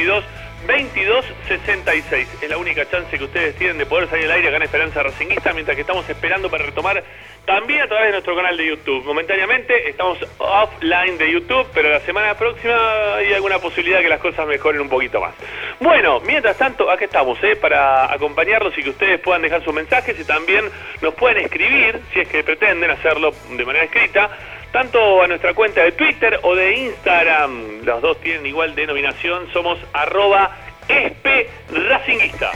32 32 22 66. Es la única chance que ustedes tienen de poder salir al aire acá en Esperanza Racinguista mientras que estamos esperando para retomar también a través de nuestro canal de YouTube. Momentáneamente estamos offline de YouTube, pero la semana próxima hay alguna posibilidad que las cosas mejoren un poquito más. Bueno, mientras tanto, aquí estamos, ¿eh? para acompañarlos y que ustedes puedan dejar sus mensajes y también nos pueden escribir, si es que pretenden hacerlo de manera escrita, tanto a nuestra cuenta de Twitter o de Instagram. Los dos tienen igual denominación, somos arroba espracinguista.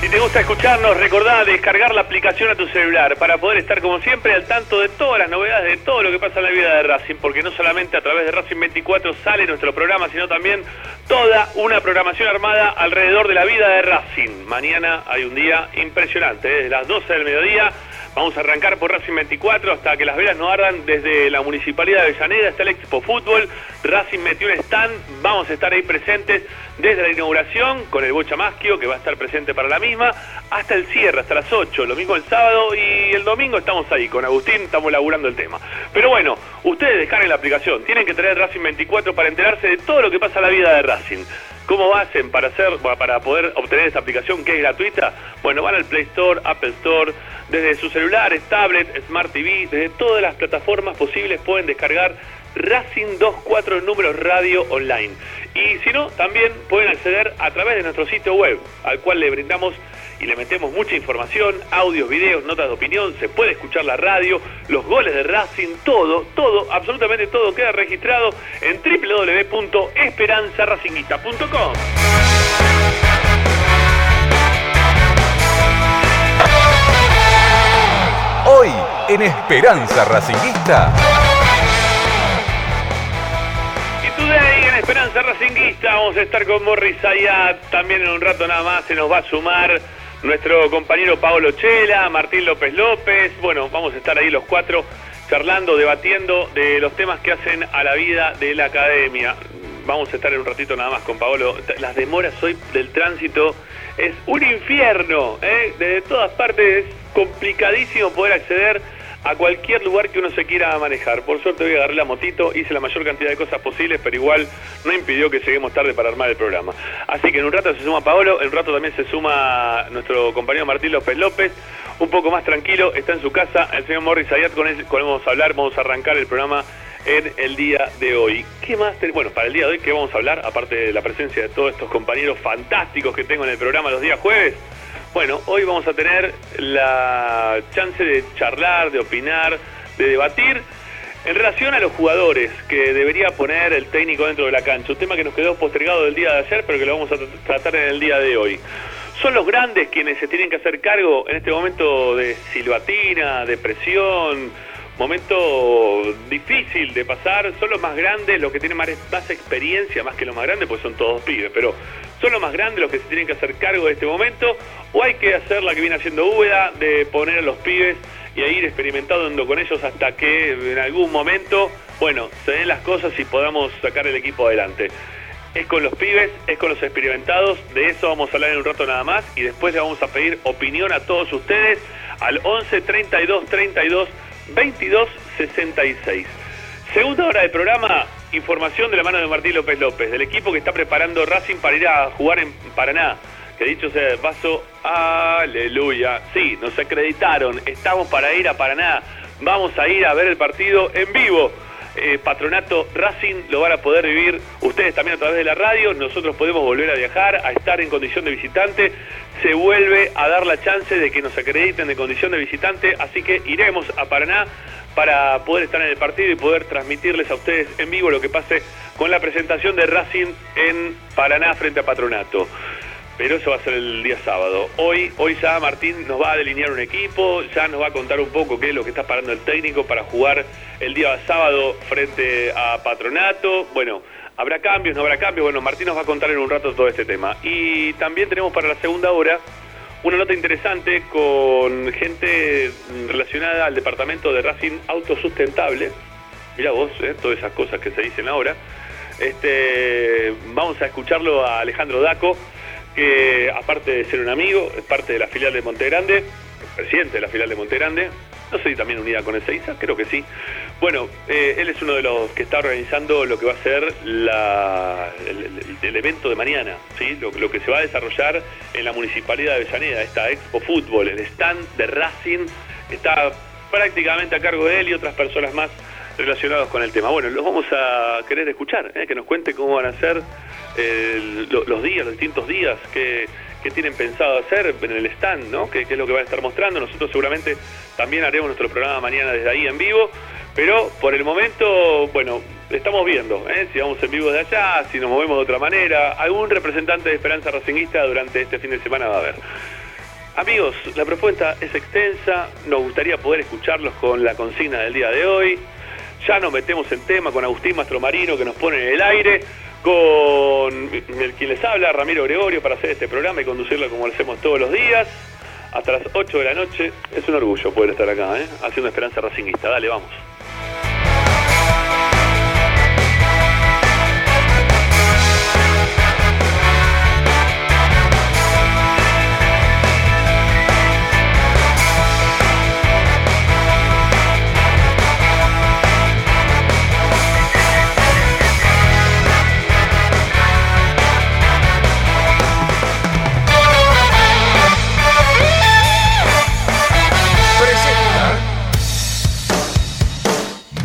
Si te gusta escucharnos, recordá descargar la aplicación a tu celular para poder estar como siempre al tanto de todas las novedades, de todo lo que pasa en la vida de Racing, porque no solamente a través de Racing 24 sale nuestro programa, sino también toda una programación armada alrededor de la vida de Racing. Mañana hay un día impresionante, ¿eh? desde las 12 del mediodía Vamos a arrancar por Racing 24 hasta que las velas no ardan desde la Municipalidad de Avellaneda, está el Expo Fútbol, Racing metió un stand, vamos a estar ahí presentes desde la inauguración con el Bocha Maschio que va a estar presente para la misma, hasta el cierre, hasta las 8, lo mismo el sábado y el domingo estamos ahí, con Agustín estamos laburando el tema. Pero bueno, ustedes descarguen la aplicación, tienen que tener Racing 24 para enterarse de todo lo que pasa en la vida de Racing. ¿Cómo hacen para hacer para poder obtener esta aplicación que es gratuita? Bueno, van al Play Store, Apple Store, desde sus celulares, tablet, Smart TV, desde todas las plataformas posibles pueden descargar Racing 24 números radio online. Y si no, también pueden acceder a través de nuestro sitio web, al cual le brindamos y le metemos mucha información, audios, videos, notas de opinión, se puede escuchar la radio, los goles de Racing, todo, todo, absolutamente todo queda registrado en www.esperanzaracinguista.com. Hoy en Esperanza Racinguista. Y today en Esperanza Racinguista vamos a estar con Morris Ayat, también en un rato nada más se nos va a sumar nuestro compañero Paolo Chela, Martín López López, bueno, vamos a estar ahí los cuatro charlando, debatiendo de los temas que hacen a la vida de la academia. Vamos a estar en un ratito nada más con Paolo. Las demoras hoy del tránsito es un infierno, ¿eh? desde todas partes es complicadísimo poder acceder a cualquier lugar que uno se quiera manejar. Por suerte hoy agarré la motito, hice la mayor cantidad de cosas posibles, pero igual no impidió que lleguemos tarde para armar el programa. Así que en un rato se suma Paolo, en un rato también se suma nuestro compañero Martín López López, un poco más tranquilo, está en su casa, el señor Morris Ayat, con él, vamos a hablar, vamos a arrancar el programa en el día de hoy. ¿Qué más? Bueno, para el día de hoy, ¿qué vamos a hablar? Aparte de la presencia de todos estos compañeros fantásticos que tengo en el programa los días jueves. Bueno, hoy vamos a tener la chance de charlar, de opinar, de debatir en relación a los jugadores que debería poner el técnico dentro de la cancha. Un tema que nos quedó postergado del día de ayer, pero que lo vamos a tratar en el día de hoy. Son los grandes quienes se tienen que hacer cargo en este momento de silbatina, de presión, momento difícil de pasar. Son los más grandes, los que tienen más, más experiencia, más que los más grandes, pues son todos pibes, pero son los más grandes los que se tienen que hacer cargo de este momento, o hay que hacer la que viene haciendo Úbeda, de poner a los pibes y a ir experimentando con ellos hasta que en algún momento, bueno, se den las cosas y podamos sacar el equipo adelante. Es con los pibes, es con los experimentados, de eso vamos a hablar en un rato nada más y después le vamos a pedir opinión a todos ustedes al 11 32 32 22 66. Segunda hora del programa, información de la mano de Martín López López, del equipo que está preparando Racing para ir a jugar en Paraná. Que dicho sea de paso, aleluya. Sí, nos acreditaron, estamos para ir a Paraná. Vamos a ir a ver el partido en vivo. Eh, patronato Racing lo van a poder vivir ustedes también a través de la radio. Nosotros podemos volver a viajar, a estar en condición de visitante. Se vuelve a dar la chance de que nos acrediten de condición de visitante. Así que iremos a Paraná para poder estar en el partido y poder transmitirles a ustedes en vivo lo que pase con la presentación de Racing en Paraná frente a Patronato. pero eso va a ser el día sábado. Hoy, hoy ya Martín nos va a delinear un equipo, ya nos va a contar un poco qué es lo que está parando el técnico para jugar el día sábado frente a Patronato. Bueno, habrá cambios, no habrá cambios. Bueno, Martín nos va a contar en un rato todo este tema. Y también tenemos para la segunda hora una nota interesante con gente relacionada al departamento de Racing Autosustentable. Mira vos, eh, todas esas cosas que se dicen ahora. Este, vamos a escucharlo a Alejandro Daco que aparte de ser un amigo, es parte de la filial de Montegrande, presidente de la filial de Montegrande, no sé si también unida con el CEISA, creo que sí. Bueno, eh, él es uno de los que está organizando lo que va a ser el, evento de mañana, ¿sí? Lo, lo, que se va a desarrollar en la Municipalidad de Avellaneda, esta Expo Fútbol, el stand de Racing, está prácticamente a cargo de él y otras personas más relacionados con el tema. Bueno, los vamos a querer escuchar, ¿eh? que nos cuente cómo van a ser eh, los días, los distintos días, que, tienen pensado hacer en el stand, ¿no? ¿Qué, es lo que van a estar mostrando. Nosotros seguramente también haremos nuestro programa mañana desde ahí en vivo, pero por el momento, bueno, estamos viendo ¿eh? si vamos en vivo de allá, si nos movemos de otra manera. Algún representante de Esperanza Racinguista durante este fin de semana va a haber. Amigos, la propuesta es extensa, nos gustaría poder escucharlos con la consigna del día de hoy. Ya nos metemos en tema con Agustín Mastromarino que nos pone en el aire, con quien les habla, Ramiro Gregorio, para hacer este programa y conducirlo como lo hacemos todos los días, hasta las 8 de la noche. Es un orgullo poder estar acá, ¿eh? haciendo Esperanza Racinguista. Dale, vamos.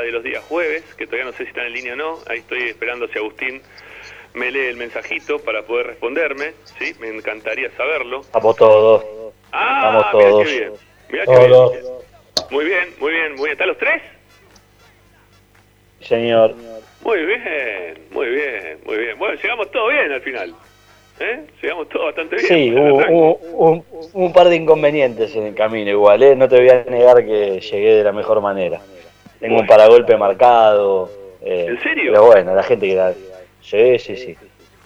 De los días jueves, que todavía no sé si están en línea o no. Ahí estoy esperando si Agustín me lee el mensajito para poder responderme. Sí, me encantaría saberlo. Vamos todos. Ah, Vamos todos. bien. Muy bien, muy bien, muy bien. ¿Están los tres? Señor. Muy bien, muy bien, muy bien. Bueno, llegamos todo bien al final. ¿Eh? Llegamos todo bastante bien. Sí, hubo, un, par de inconvenientes en el camino igual, ¿eh? No te voy a negar que llegué de la mejor manera. Tengo un paragolpe marcado. Eh, ¿En serio? Pero bueno, la gente que da. Sí, sí, sí.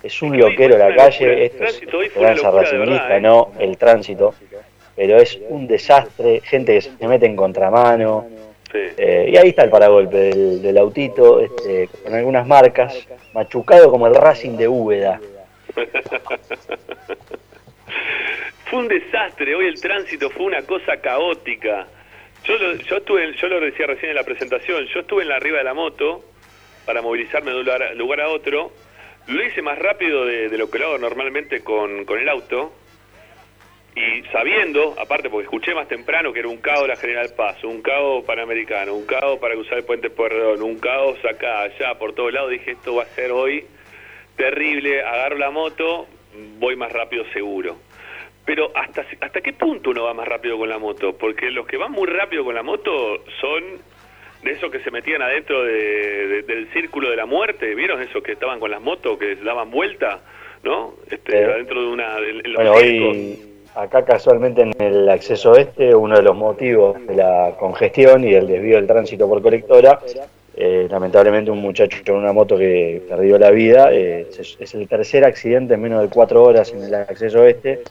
Es un loquero la calle, esto es esperanza racingista, no el tránsito. Pero es un desastre, gente que se mete en contramano. Eh, y ahí está el paragolpe del, autito, este, con algunas marcas, machucado como el Racing de Úbeda. fue un desastre, hoy el tránsito fue una cosa caótica. Yo lo, yo yo lo decía recién en la presentación, yo estuve en la arriba de la moto para movilizarme de un lugar a, otro. Lo hice más rápido de, lo que lo hago normalmente con, con, el auto. Y sabiendo, aparte porque escuché más temprano que era un caos la General Paz, un caos panamericano, un caos para cruzar el puente Pueyrredón, un caos acá, allá, por todos lados, dije esto va a ser hoy terrible, agarro la moto, voy más rápido seguro. Pero ¿hasta, ¿hasta qué punto uno va más rápido con la moto? Porque los que van muy rápido con la moto son de esos que se metían adentro del círculo de la muerte, ¿vieron esos que estaban con las motos, que daban vuelta? ¿no? Este, Adentro de una... bueno, hoy acá casualmente en el acceso este, uno de los motivos de la congestión y el desvío del tránsito por colectora, eh, lamentablemente un muchacho con una moto que perdió la vida, eh, es, el tercer accidente en menos de cuatro horas en el acceso este.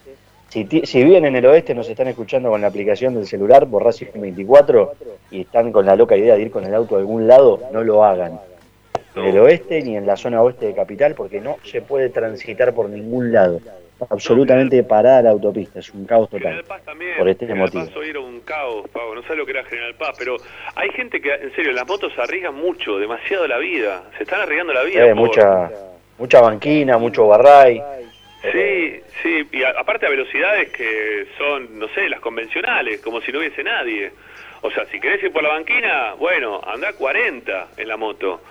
Si, si bien en el oeste nos están escuchando con la aplicación del celular Racing 24 y están con la loca idea de ir con el auto a algún lado, no lo hagan en el oeste ni en la zona oeste de Capital porque no se puede transitar por ningún lado. Absolutamente parada la autopista, es un caos total. Paz también, por este General Paz hoy era un caos, Pavo, no sé lo que era General Paz, pero hay gente que, en serio, las motos arriesgan mucho, demasiado la vida, se están arriesgando la vida. Eh, mucha, mucha banquina, mucho barray. Sí, sí, y aparte a velocidades que son, no sé, las convencionales, como si no hubiese nadie. O sea, si querés ir por la banquina, bueno, anda 40 en la moto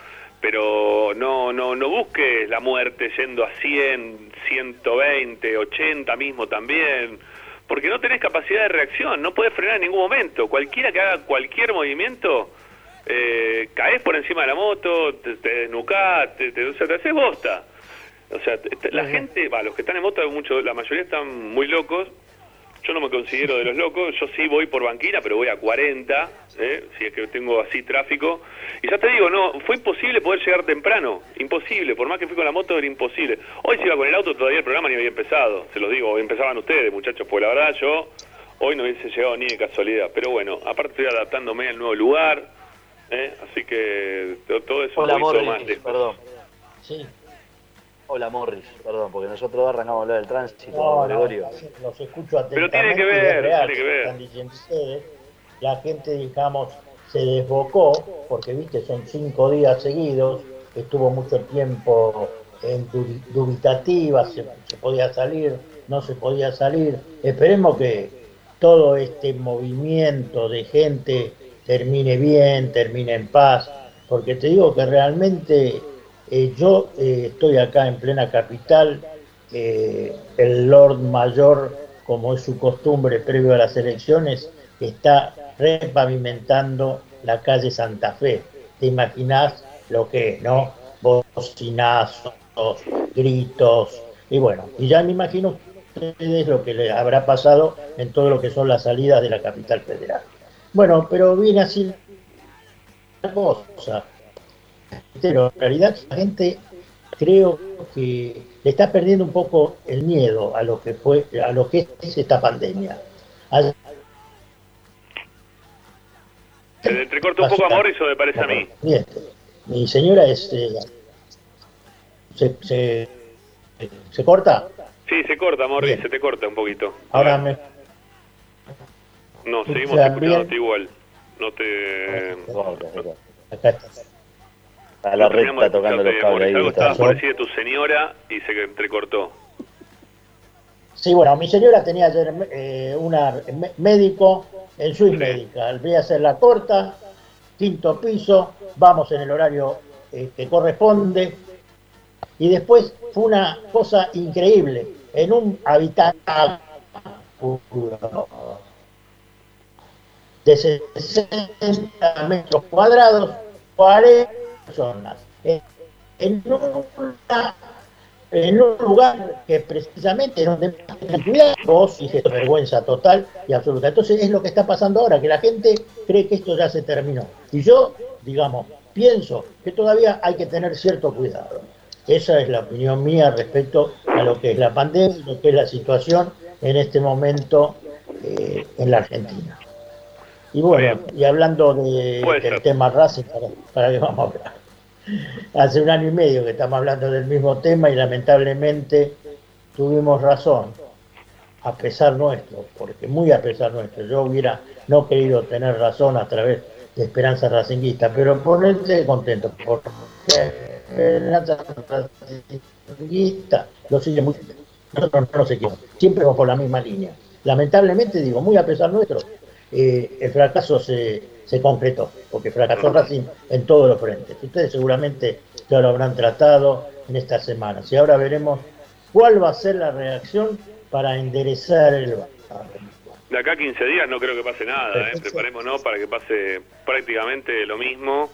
pero no, no, no busques la muerte yendo a 100, 120, 80 mismo también, porque no tenés capacidad de reacción, no puedes frenar en ningún momento. Cualquiera que haga cualquier movimiento, eh, caes por encima de la moto, te, te desnucás, te, te, o sea, te haces bosta. O sea, la gente, va, los que están en moto, mucho, la mayoría están muy locos yo no me considero de los locos, yo sí voy por banquina, pero voy a 40, ¿eh? si es que tengo así tráfico. Y ya te digo, no, fue imposible poder llegar temprano, imposible, por más que fui con la moto era imposible. Hoy si iba con el auto todavía el programa ni había empezado, se los digo, hoy empezaban ustedes muchachos, pues la verdad yo hoy no hubiese llegado ni de casualidad. Pero bueno, aparte estoy adaptándome al nuevo lugar, ¿eh? así que todo eso Hola, un más Perdón. Sí. Hola Morris, perdón, porque nosotros arrancamos a hablar del tránsito, no, Gregorio. los escucho atentamente. Pero tiene que ver, tiene que ver. Están diciendo ustedes, la gente, digamos, se desbocó, porque viste, son cinco días seguidos, estuvo mucho tiempo en dubitativa, se, se podía salir, no se podía salir. Esperemos que todo este movimiento de gente termine bien, termine en paz, porque te digo que realmente eh, yo eh, estoy acá en plena capital, eh, el Lord Mayor, como es su costumbre previo a las elecciones, está repavimentando la calle Santa Fe. ¿Te imaginas lo que es, no? Bocinazos, gritos, y bueno, y ya me imagino ustedes lo que le habrá pasado en todo lo que son las salidas de la capital federal. Bueno, pero viene así la cosa pero en realidad la gente creo que le está perdiendo un poco el miedo a lo que fue, a lo que es esta pandemia. ¿Se le entrecorta un poco a Morris me parece a mí? Mi señora es... Eh, se, se, se, corta? Sí, se corta, Morris, se te corta un poquito. Ahora me... No, seguimos escuchándote igual. No te... Acá está a la recta tocando los cables. Algo estaba por decir de tu señora y se entrecortó. Sí, bueno, mi señora tenía ayer eh, una médico en su médica. Voy a hacer la corta, quinto piso, vamos en el horario eh, que corresponde. Y después fue una cosa increíble. En un habitáculo de 60 metros cuadrados, 40 personas. En, un lugar que precisamente es donde vos y vergüenza total y absoluta. Entonces es lo que está pasando ahora, que la gente cree que esto ya se terminó. Y yo, digamos, pienso que todavía hay que tener cierto cuidado. Esa es la opinión mía respecto a lo que es la pandemia, lo que es la situación en este momento eh, en la Argentina. Y bueno, y hablando de, del tema Racing, ¿para, ¿para qué vamos a hablar? Hace un año y medio que estamos hablando del mismo tema y lamentablemente tuvimos razón, a pesar nuestro, porque muy a pesar nuestro. Yo hubiera no querido tener razón a través de Esperanza Racinguista, pero ponerse contento, porque Esperanza Racinguista lo sigue muy nosotros no nos equivocamos, siempre vamos por la misma línea. Lamentablemente, digo, muy a pesar nuestro, eh, el fracaso se, se concretó, porque fracasó Racing en todos los frentes. Ustedes seguramente ya lo habrán tratado en estas semanas. Y ahora veremos cuál va a ser la reacción para enderezar el De acá a 15 días no creo que pase nada, ¿eh? preparémonos para que pase prácticamente lo mismo.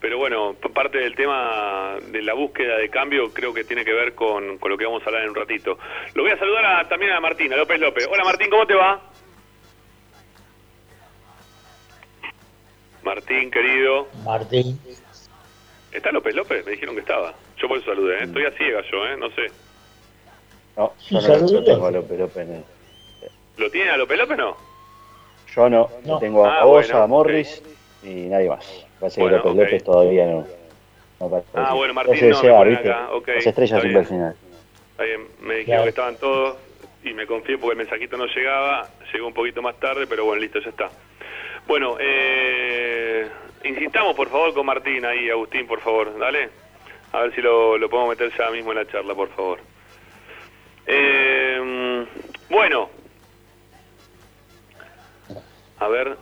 pero bueno, parte del tema de la búsqueda de cambio creo que tiene que ver con, con lo que vamos a hablar en un ratito. Lo voy a saludar también a Martín, a López López. Hola Martín, ¿cómo te va? Martín, querido. Martín. ¿Está López López? Me dijeron que estaba. Yo por eso saludé, ¿eh? Estoy a ciega yo, ¿eh? No sé. No, yo no tengo a López López. ¿Lo tiene a López López no? Yo no. Tengo a ah, a Morris y nadie más. Parece que López López todavía no. ah, bueno, Martín no, me acá. Las estrellas siempre al final. Me dijeron que estaban todos y me confié porque el mensajito no llegaba. Llegó un poquito más tarde, pero bueno, listo, ya está. Bueno, eh, insistamos por favor con Martín ahí, Agustín, por favor, dale. A ver si lo, lo podemos meter ya mismo en la charla, por favor. Eh, bueno, a ver,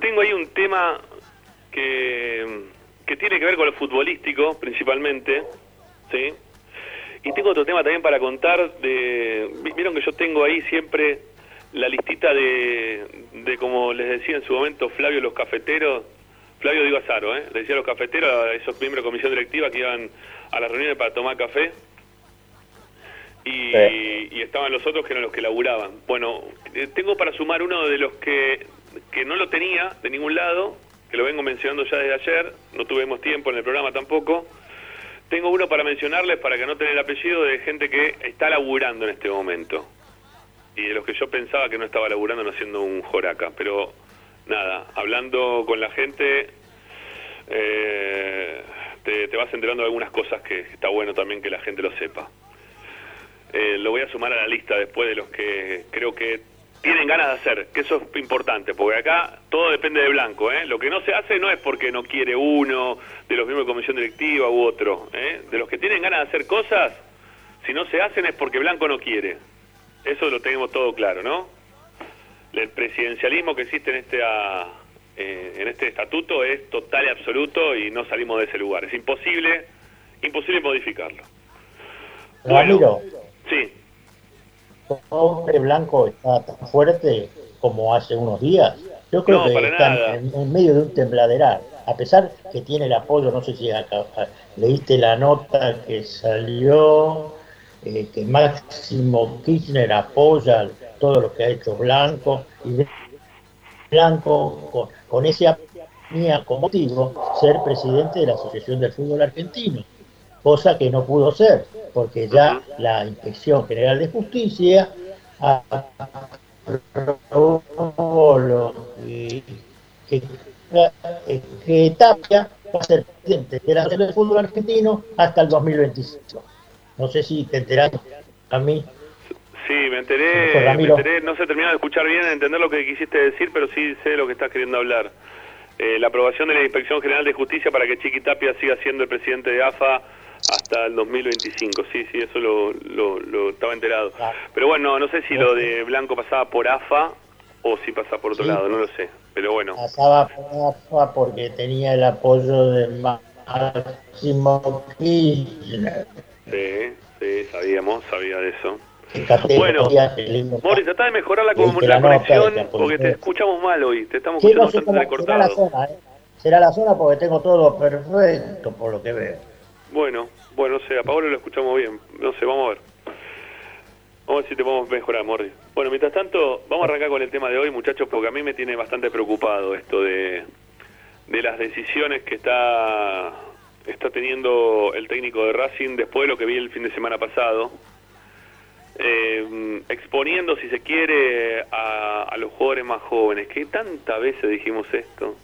tengo ahí un tema que, que tiene que ver con lo futbolístico principalmente, ¿sí? Y tengo otro tema también para contar de... Vieron que yo tengo ahí siempre la listita de, de como les decía en su momento Flavio los cafeteros, Flavio digo Azaro, ¿eh? le decía a los cafeteros, a esos miembros de comisión directiva que iban a las reuniones para tomar café, y, y, estaban los otros que eran los que laburaban. Bueno, eh, tengo para sumar uno de los que, que no lo tenía de ningún lado, que lo vengo mencionando ya desde ayer, no tuvimos tiempo en el programa tampoco. Tengo uno para mencionarles, para que no tenga el apellido, de gente que está laburando en este momento. Y de los que yo pensaba que no estaba laburando, no siendo un joraca. Pero nada, hablando con la gente, eh, te, vas enterando de algunas cosas que está bueno también que la gente lo sepa. Eh, lo voy a sumar a la lista después de los que creo que tienen ganas de hacer, que eso es importante, porque acá todo depende de Blanco. ¿eh? Lo que no se hace no es porque no quiere uno, de los miembros de comisión directiva u otro. ¿eh? De los que tienen ganas de hacer cosas, si no se hacen es porque Blanco no quiere. Eso lo tenemos todo claro, ¿no? El presidencialismo que existe en este, eh, en este estatuto es total y absoluto y no salimos de ese lugar. Es imposible, imposible modificarlo. Bueno, Sí. Hombre blanco está tan fuerte como hace unos días. Yo creo que está en, medio de un tembladeral. A pesar que tiene el apoyo, no sé si leíste la nota que salió, que Máximo Kirchner apoya todo lo que ha hecho Blanco. Y Blanco, con, con ese tenía como motivo ser presidente de la Asociación del Fútbol Argentino cosa que no pudo ser, porque ya la Inspección General de Justicia aprobó que, que, Tapia va a ser presidente de la del fútbol argentino hasta el 2025. No sé si te enteraste a mí. Sí, me enteré, me enteré, no se terminó de escuchar bien, entender lo que quisiste decir, pero sí sé lo que estás queriendo hablar. Eh, la aprobación de la Inspección General de Justicia para que Chiqui Tapia siga siendo el presidente de AFA hasta el 2025, sí, sí, eso lo, lo, estaba enterado. Ah. Pero bueno, no sé si lo de Blanco pasaba por AFA o si pasaba por otro lado, no lo sé, pero bueno. Pasaba por AFA porque tenía el apoyo de Máximo Kirchner. Sí, sí, sabíamos, sabía de eso. Bueno, Boris, trata de mejorar la, comunicación porque te escuchamos mal hoy, te estamos escuchando bastante recortado. Será la, zona, ¿eh? será la zona porque tengo todo perfecto por lo que veo. Bueno, bueno, no sé, a Pablo lo escuchamos bien. No sé, vamos a ver. Vamos a ver si te podemos mejorar, Morri. Bueno, mientras tanto, vamos a arrancar con el tema de hoy, muchachos, porque a mí me tiene bastante preocupado esto de, de las decisiones que está, está teniendo el técnico de Racing después de lo que vi el fin de semana pasado. Eh, exponiendo, si se quiere, a, a los jugadores más jóvenes, que tantas veces dijimos esto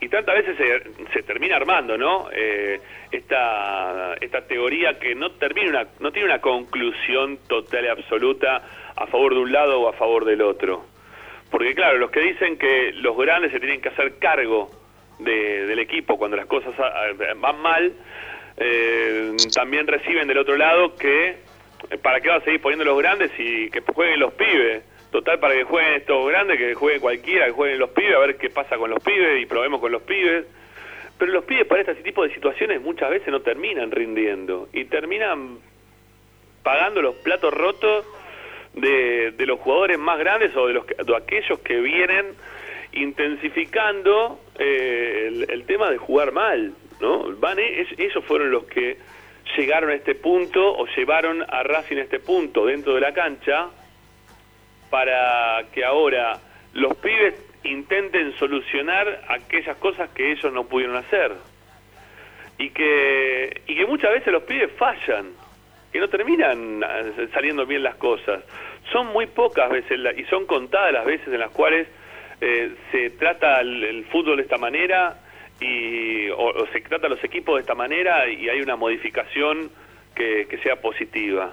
y tantas veces se, se, termina armando, ¿no? Eh, esta, esta teoría que no termina una, no tiene una conclusión total y absoluta a favor de un lado o a favor del otro. Porque claro, los que dicen que los grandes se tienen que hacer cargo de, del equipo cuando las cosas van mal, eh, también reciben del otro lado que para qué va a seguir poniendo los grandes y que jueguen los pibes Total, para que jueguen estos grandes, que jueguen cualquiera, que jueguen los pibes, a ver qué pasa con los pibes y probemos con los pibes. Pero los pibes para este tipo de situaciones muchas veces no terminan rindiendo y terminan pagando los platos rotos de, de los jugadores más grandes o de, los, de aquellos que vienen intensificando eh, el, tema de jugar mal, ¿no? Van, esos fueron los que llegaron a este punto o llevaron a Racing a este punto dentro de la cancha para que ahora los pibes intenten solucionar aquellas cosas que ellos no pudieron hacer y que y que muchas veces los pibes fallan que no terminan eh, saliendo bien las cosas son muy pocas veces y son contadas las veces en las cuales eh, se trata el, fútbol de esta manera y o, se trata los equipos de esta manera y hay una modificación que, sea positiva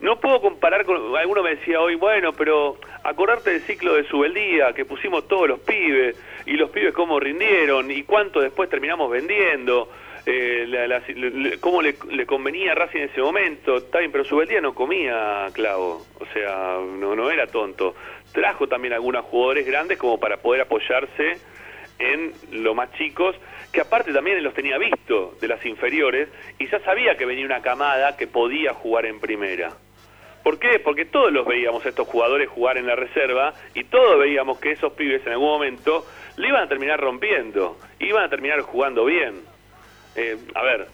no puedo comparar con. Alguno me decía hoy, bueno, pero acordarte del ciclo de Subeldía, que pusimos todos los pibes, y los pibes cómo rindieron, y cuánto después terminamos vendiendo, eh, cómo le, convenía a Racing en ese momento. Está bien, pero Subeldía no comía clavo, o sea, no, no era tonto. Trajo también algunos jugadores grandes como para poder apoyarse en los más chicos, que aparte también los tenía visto de las inferiores, y ya sabía que venía una camada que podía jugar en primera. ¿Por qué? Porque todos los veíamos estos jugadores jugar en la reserva y todos veíamos que esos pibes en algún momento le iban a terminar rompiendo, iban a terminar jugando bien. Eh, a ver,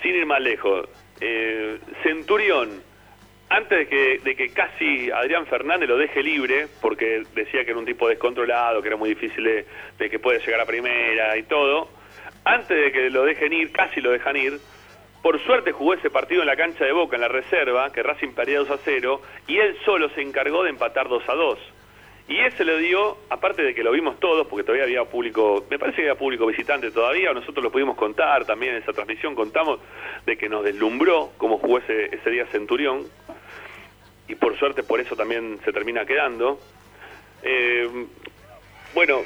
sin ir más lejos, eh, Centurión, antes de que, de que casi Adrián Fernández lo deje libre, porque decía que era un tipo descontrolado, que era muy difícil de, que pueda llegar a primera y todo, antes de que lo dejen ir, casi lo dejan ir, por suerte jugó ese partido en la cancha de Boca, en la reserva, que Racing perdía 2 a 0, y él solo se encargó de empatar 2 a 2. Y ese le dio, aparte de que lo vimos todos, porque todavía había público, me parece que había público visitante todavía, nosotros lo pudimos contar también en esa transmisión, contamos de que nos deslumbró cómo jugó ese, día Centurión, y por suerte por eso también se termina quedando. Eh, bueno,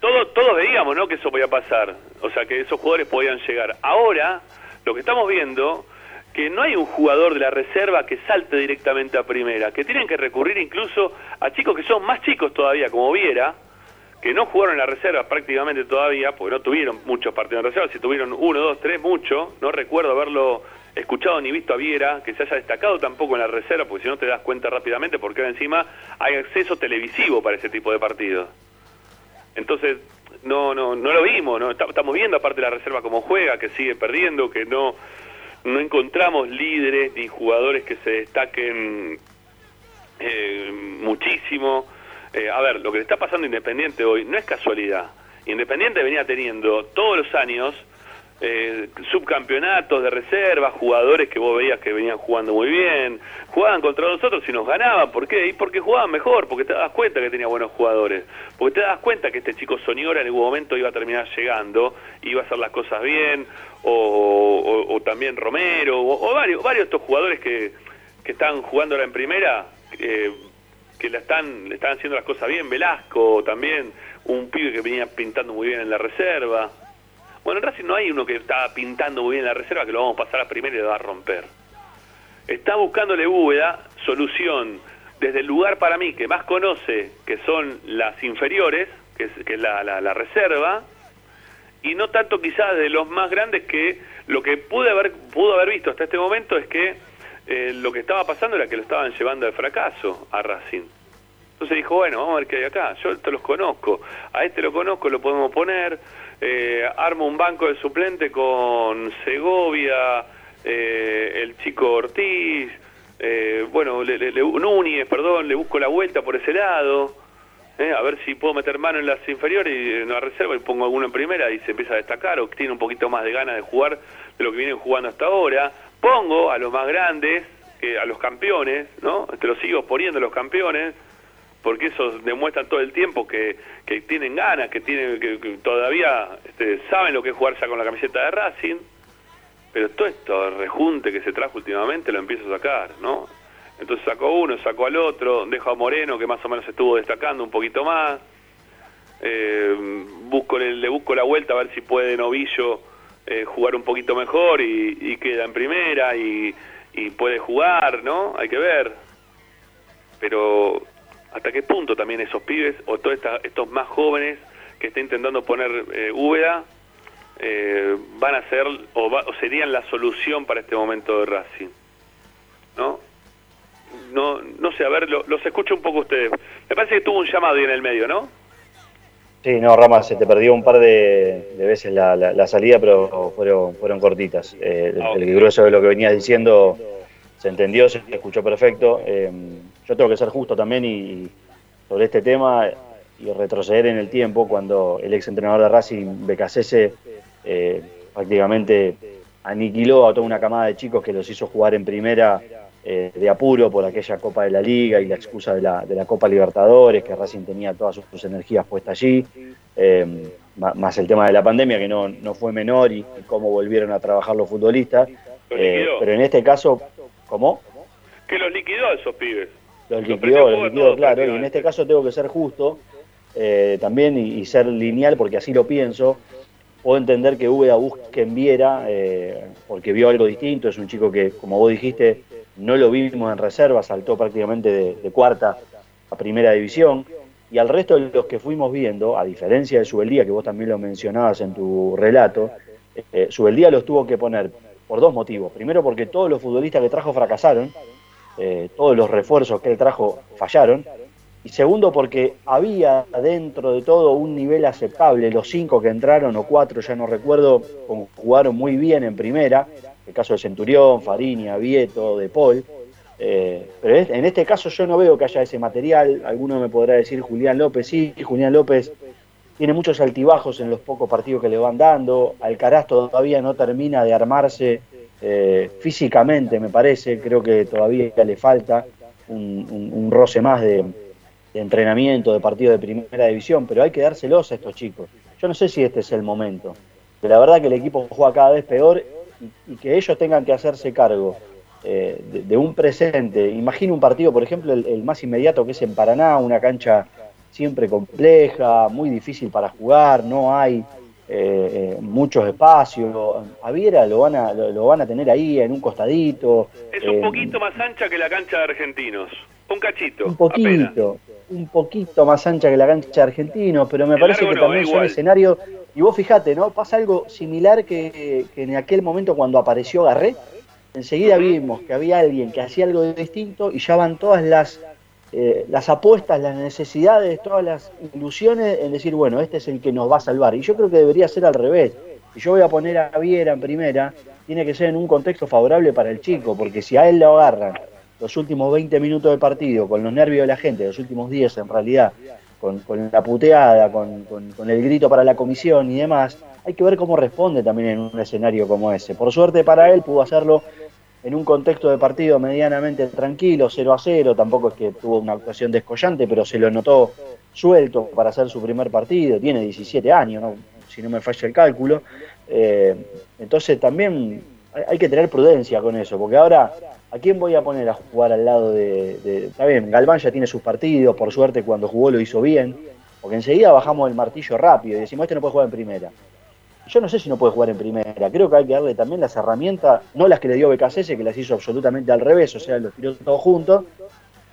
todos, todos veíamos ¿no? que eso podía pasar, o sea, que esos jugadores podían llegar. Ahora lo que estamos viendo que no hay un jugador de la reserva que salte directamente a primera, que tienen que recurrir incluso a chicos que son más chicos todavía, como Viera, que no jugaron en la reserva prácticamente todavía, porque no tuvieron muchos partidos en reserva, si tuvieron uno, dos, tres, mucho, no recuerdo haberlo escuchado ni visto a Viera, que se haya destacado tampoco en la reserva, porque si no te das cuenta rápidamente, porque encima hay acceso televisivo para ese tipo de partidos. Entonces, no, no, no lo vimos, ¿no? Estamos viendo aparte la reserva como juega, que sigue perdiendo, que no, no encontramos líderes ni jugadores que se destaquen eh, muchísimo. Eh, a ver, lo que le está pasando a Independiente hoy no es casualidad. Independiente venía teniendo todos los años eh, subcampeonatos de reserva, jugadores que vos veías que venían jugando muy bien, jugaban contra nosotros y nos ganaban, ¿por qué? Y porque jugaban mejor, porque te das cuenta que tenía buenos jugadores, porque te das cuenta que este chico Soñora en algún momento iba a terminar llegando, iba a hacer las cosas bien, o, también Romero, o, varios, varios de estos jugadores que, que están jugando ahora en primera, eh, que la están, le están haciendo las cosas bien, Velasco también, un pibe que venía pintando muy bien en la reserva, bueno, en Racing no hay uno que está pintando muy bien la reserva que lo vamos a pasar a primera y lo va a romper. Está buscándole búveda solución desde el lugar para mí que más conoce, que son las inferiores, que es, la, la, reserva, y no tanto quizás de los más grandes que lo que pude haber, pudo haber visto hasta este momento es que eh, lo que estaba pasando era que lo estaban llevando de fracaso a Racing. Entonces dijo, bueno, vamos a ver qué hay acá. Yo esto los conozco. A este lo conozco, lo podemos poner. Eh, armo un banco de suplente con Segovia, eh, el chico Ortiz, eh, bueno, le, Núñez, perdón, le busco la vuelta por ese lado. Eh, a ver si puedo meter mano en las inferiores y en la reserva y pongo alguno en primera y se empieza a destacar o tiene un poquito más de ganas de jugar de lo que vienen jugando hasta ahora. Pongo a los más grandes, a los campeones, ¿no? Te los sigo poniendo los campeones porque eso demuestra todo el tiempo que, que tienen ganas, que tienen que, todavía este, saben lo que es jugar ya con la camiseta de Racing, pero todo esto rejunte que se trajo últimamente lo empiezo a sacar, ¿no? Entonces sacó uno, sacó al otro, dejo a Moreno que más o menos estuvo destacando un poquito más, eh, busco le, busco la vuelta a ver si puede Novillo eh, jugar un poquito mejor y, y queda en primera y, y puede jugar, ¿no? Hay que ver. Pero hasta qué punto también esos pibes o todos estos más jóvenes que están intentando poner eh, eh, van a ser o, serían la solución para este momento de Racing. ¿No? No, no sé, a ver, los escucho un poco ustedes. Me parece que tuvo un llamado ahí en el medio, ¿no? Sí, no, Rama, se te perdió un par de, veces la, salida, pero fueron, fueron cortitas. Eh, el, ah, grueso de lo que venías diciendo se entendió, se escuchó perfecto. Eh, yo tengo que ser justo también y, sobre este tema y retroceder en el tiempo cuando el ex entrenador de Racing, Becasese, eh, prácticamente aniquiló a toda una camada de chicos que los hizo jugar en primera eh, de apuro por aquella Copa de la Liga y la excusa de la, de la Copa Libertadores, que Racing tenía todas sus, energías puestas allí, eh, más el tema de la pandemia que no, no fue menor y, cómo volvieron a trabajar los futbolistas. Eh, pero en este caso, ¿cómo? Que los liquidó esos pibes. Los liquidó, los liquidó, claro. Y en este caso tengo que ser justo también y, ser lineal porque así lo pienso puedo entender que Úbeda busque en Viera porque vio algo distinto, es un chico que, como vos dijiste, no lo vimos en reserva, saltó prácticamente de, cuarta a primera división. Y al resto de los que fuimos viendo, a diferencia de Subeldía, que vos también lo mencionabas en tu relato, eh, Subeldía los tuvo que poner por dos motivos. Primero porque todos los futbolistas que trajo fracasaron, eh, todos los refuerzos que él trajo fallaron. Y segundo porque había dentro de todo un nivel aceptable. Los cinco que entraron, o cuatro, ya no recuerdo, jugaron muy bien en primera el caso de Centurión, Fariña, Vieto, De Paul. Eh, pero en este caso yo no veo que haya ese material. Alguno me podrá decir Julián López, sí, Julián López tiene muchos altibajos en los pocos partidos que le van dando. Alcaraz todavía no termina de armarse eh, físicamente, me parece. Creo que todavía le falta un, roce más de, entrenamiento, de partido de primera división, pero hay que dárselos a estos chicos. Yo no sé si este es el momento. la verdad que el equipo juega cada vez peor y, que ellos tengan que hacerse cargo eh, de, un presente. Imagino un partido, por ejemplo, el, más inmediato que es en Paraná, una cancha siempre compleja, muy difícil para jugar, no hay eh, eh, muchos espacios. A Viera lo van a, lo, van a tener ahí en un costadito. Es un poquito más ancha que la cancha de Argentinos. Un cachito. Un poquito. Un poquito más ancha que la cancha de Argentinos, pero me parece que también son escenarios y vos fijate, ¿no? Pasa algo similar que, en aquel momento cuando apareció Garré. Enseguida vimos que había alguien que hacía algo distinto y ya van todas las, eh, las apuestas, las necesidades, todas las ilusiones en decir, bueno, este es el que nos va a salvar. Y yo creo que debería ser al revés. Si yo voy a poner a Viera en primera, tiene que ser en un contexto favorable para el chico, porque si a él lo agarran los últimos 20 minutos de partido, con los nervios de la gente, los últimos 10 en realidad, con, la puteada, con, el grito para la comisión y demás, hay que ver cómo responde también en un escenario como ese. Por suerte para él pudo hacerlo en un contexto de partido medianamente tranquilo, 0 a 0, tampoco es que tuvo una actuación descollante, pero se lo notó suelto para hacer su primer partido, tiene 17 años, si no me falla el cálculo. Eh, entonces también hay que tener prudencia con eso, porque ahora ¿A quién voy a poner a jugar al lado de, Está bien, Galván ya tiene sus partidos, por suerte cuando jugó lo hizo bien, porque enseguida bajamos el martillo rápido y decimos, este no puede jugar en primera. Yo no sé si no puede jugar en primera, creo que hay que darle también las herramientas, no las que le dio BKC, que las hizo absolutamente al revés, o sea, los tiró todos juntos,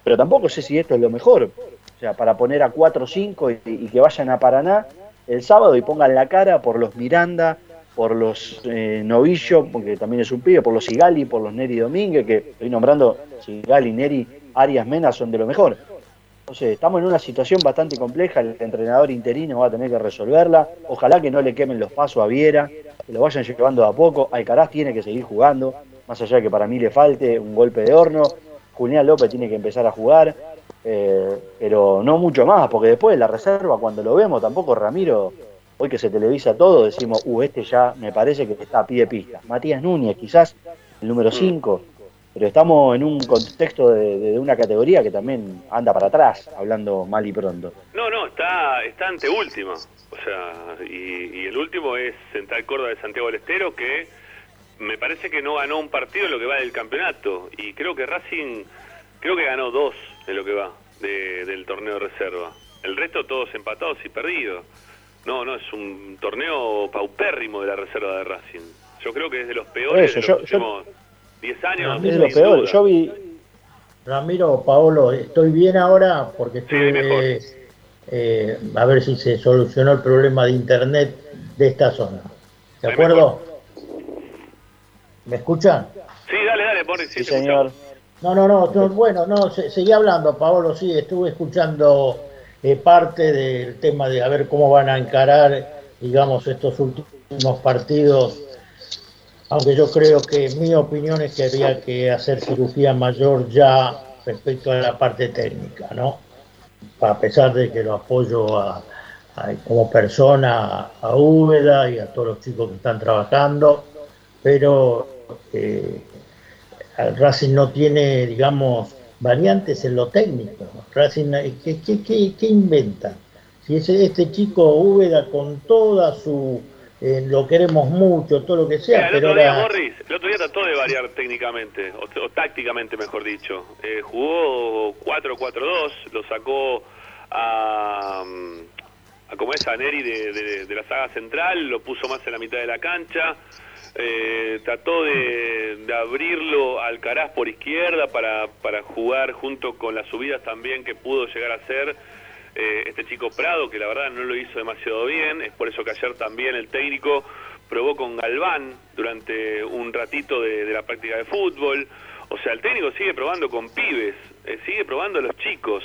pero tampoco sé si esto es lo mejor. O sea, para poner a 4 o 5 y que vayan a Paraná el sábado y pongan la cara por los Miranda, por los eh, Novillo, porque también es un pibe, por los Sigali, por los Neri Domínguez, que estoy nombrando Sigali, Neri, Arias Mena son de lo mejor. Entonces, estamos en una situación bastante compleja, el entrenador interino va a tener que resolverla, ojalá que no le quemen los pasos a Viera, que lo vayan llevando a poco, Alcaraz tiene que seguir jugando, más allá de que para mí le falte un golpe de horno, Julián López tiene que empezar a jugar, eh, pero no mucho más, porque después de la reserva, cuando lo vemos, tampoco Ramiro hoy que se televisa todo, decimos, uh, este ya me parece que está a pie de pista. Matías Núñez, quizás el número 5, pero estamos en un contexto de, una categoría que también anda para atrás, hablando mal y pronto. No, no, está, está ante último. O sea, y, el último es Central Córdoba de Santiago del Estero, que me parece que no ganó un partido en lo que va del campeonato. Y creo que Racing, creo que ganó dos en lo que va del torneo de reserva. El resto todos empatados y perdidos. No, no, es un torneo paupérrimo de la reserva de Racing. Yo creo que es de los peores de los últimos 10 años. Es de los peores. Yo vi. Ramiro, Paolo, estoy bien ahora porque estoy. Eh, a ver si se solucionó el problema de internet de esta zona. ¿De acuerdo? ¿Me escuchan? Sí, dale, dale, Boris, sí, señor. No, no, no, bueno, no, seguí hablando, Paolo, sí, estuve escuchando eh, parte del tema de a ver cómo van a encarar, digamos, estos últimos partidos. Aunque yo creo que mi opinión es que habría que hacer cirugía mayor ya respecto a la parte técnica, ¿no? A pesar de que lo apoyo a, como persona a Úbeda y a todos los chicos que están trabajando, pero eh, Racing no tiene, digamos, variantes en lo técnico. Racing, ¿qué, qué, qué, inventa? Si ese, este chico Úbeda con toda su... Eh, lo queremos mucho, todo lo que sea. el, otro día, Morris, el otro día trató de variar técnicamente, o, tácticamente mejor dicho. Eh, jugó 4-4-2, lo sacó a, a como es a Neri de, de la saga central, lo puso más en la mitad de la cancha eh, trató de, abrirlo al Caraz por izquierda para, para jugar junto con las subidas también que pudo llegar a ser eh, este chico Prado, que la verdad no lo hizo demasiado bien, es por eso que ayer también el técnico probó con Galván durante un ratito de, la práctica de fútbol, o sea, el técnico sigue probando con pibes, eh, sigue probando a los chicos,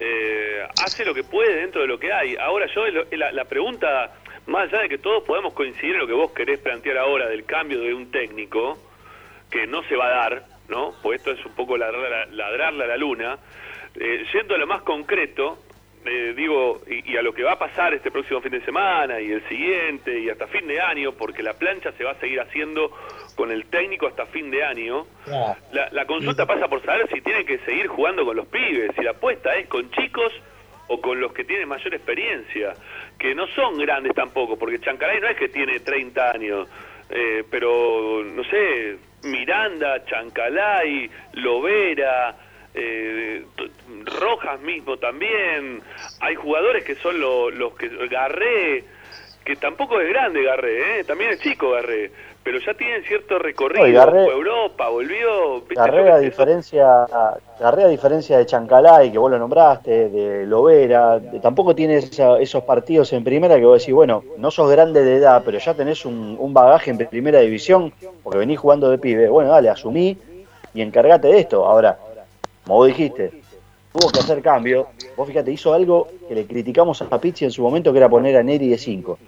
eh, hace lo que puede dentro de lo que hay. Ahora yo, la, la pregunta más allá de que todos podemos coincidir en lo que vos querés plantear ahora del cambio de un técnico, que no se va a dar, ¿no? Pues esto es un poco ladrarle a la luna, eh, yendo a lo más concreto, eh, digo, y, a lo que va a pasar este próximo fin de semana y el siguiente y hasta fin de año, porque la plancha se va a seguir haciendo con el técnico hasta fin de año, la, la consulta pasa por saber si tiene que seguir jugando con los pibes, si la apuesta es con chicos o con los que tienen mayor experiencia, que no son grandes tampoco, porque Chancalay no es que tiene 30 años, eh, pero no sé, Miranda, Chancalay, Lovera, eh, Rojas mismo también, hay jugadores que son los que Garré, que tampoco es grande Garré, ¿eh? también es chico Garré, pero ya tienen cierto recorrido, fue Europa, volvió... Garré a, diferencia, Garré a diferencia de Chancalay, que vos lo nombraste, de Lovera, tampoco tiene esos partidos en primera que vos decís, bueno, no sos grande de edad, pero ya tenés un, bagaje en primera división, porque venís jugando de pibe, bueno, dale, asumí y encargate de esto. Ahora, como vos dijiste, tuvo que hacer cambio, vos fíjate, hizo algo que le criticamos a Pizzi en su momento, que era poner a Neri de 5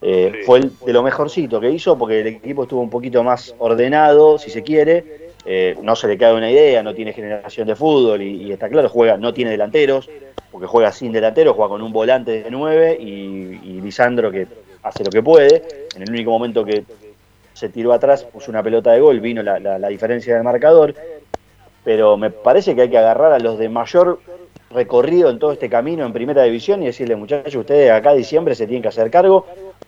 eh, fue el, de lo mejorcito que hizo porque el equipo estuvo un poquito más ordenado, si se quiere. Eh, no se le cae una idea, no tiene generación de fútbol y, está claro, juega, no tiene delanteros, porque juega sin delanteros, juega con un volante de 9 y, Lisandro que hace lo que puede. En el único momento que se tiró atrás, puso una pelota de gol, vino la, la diferencia del marcador. Pero me parece que hay que agarrar a los de mayor recorrido en todo este camino en primera división y decirle, muchachos, ustedes acá diciembre se tienen que hacer cargo.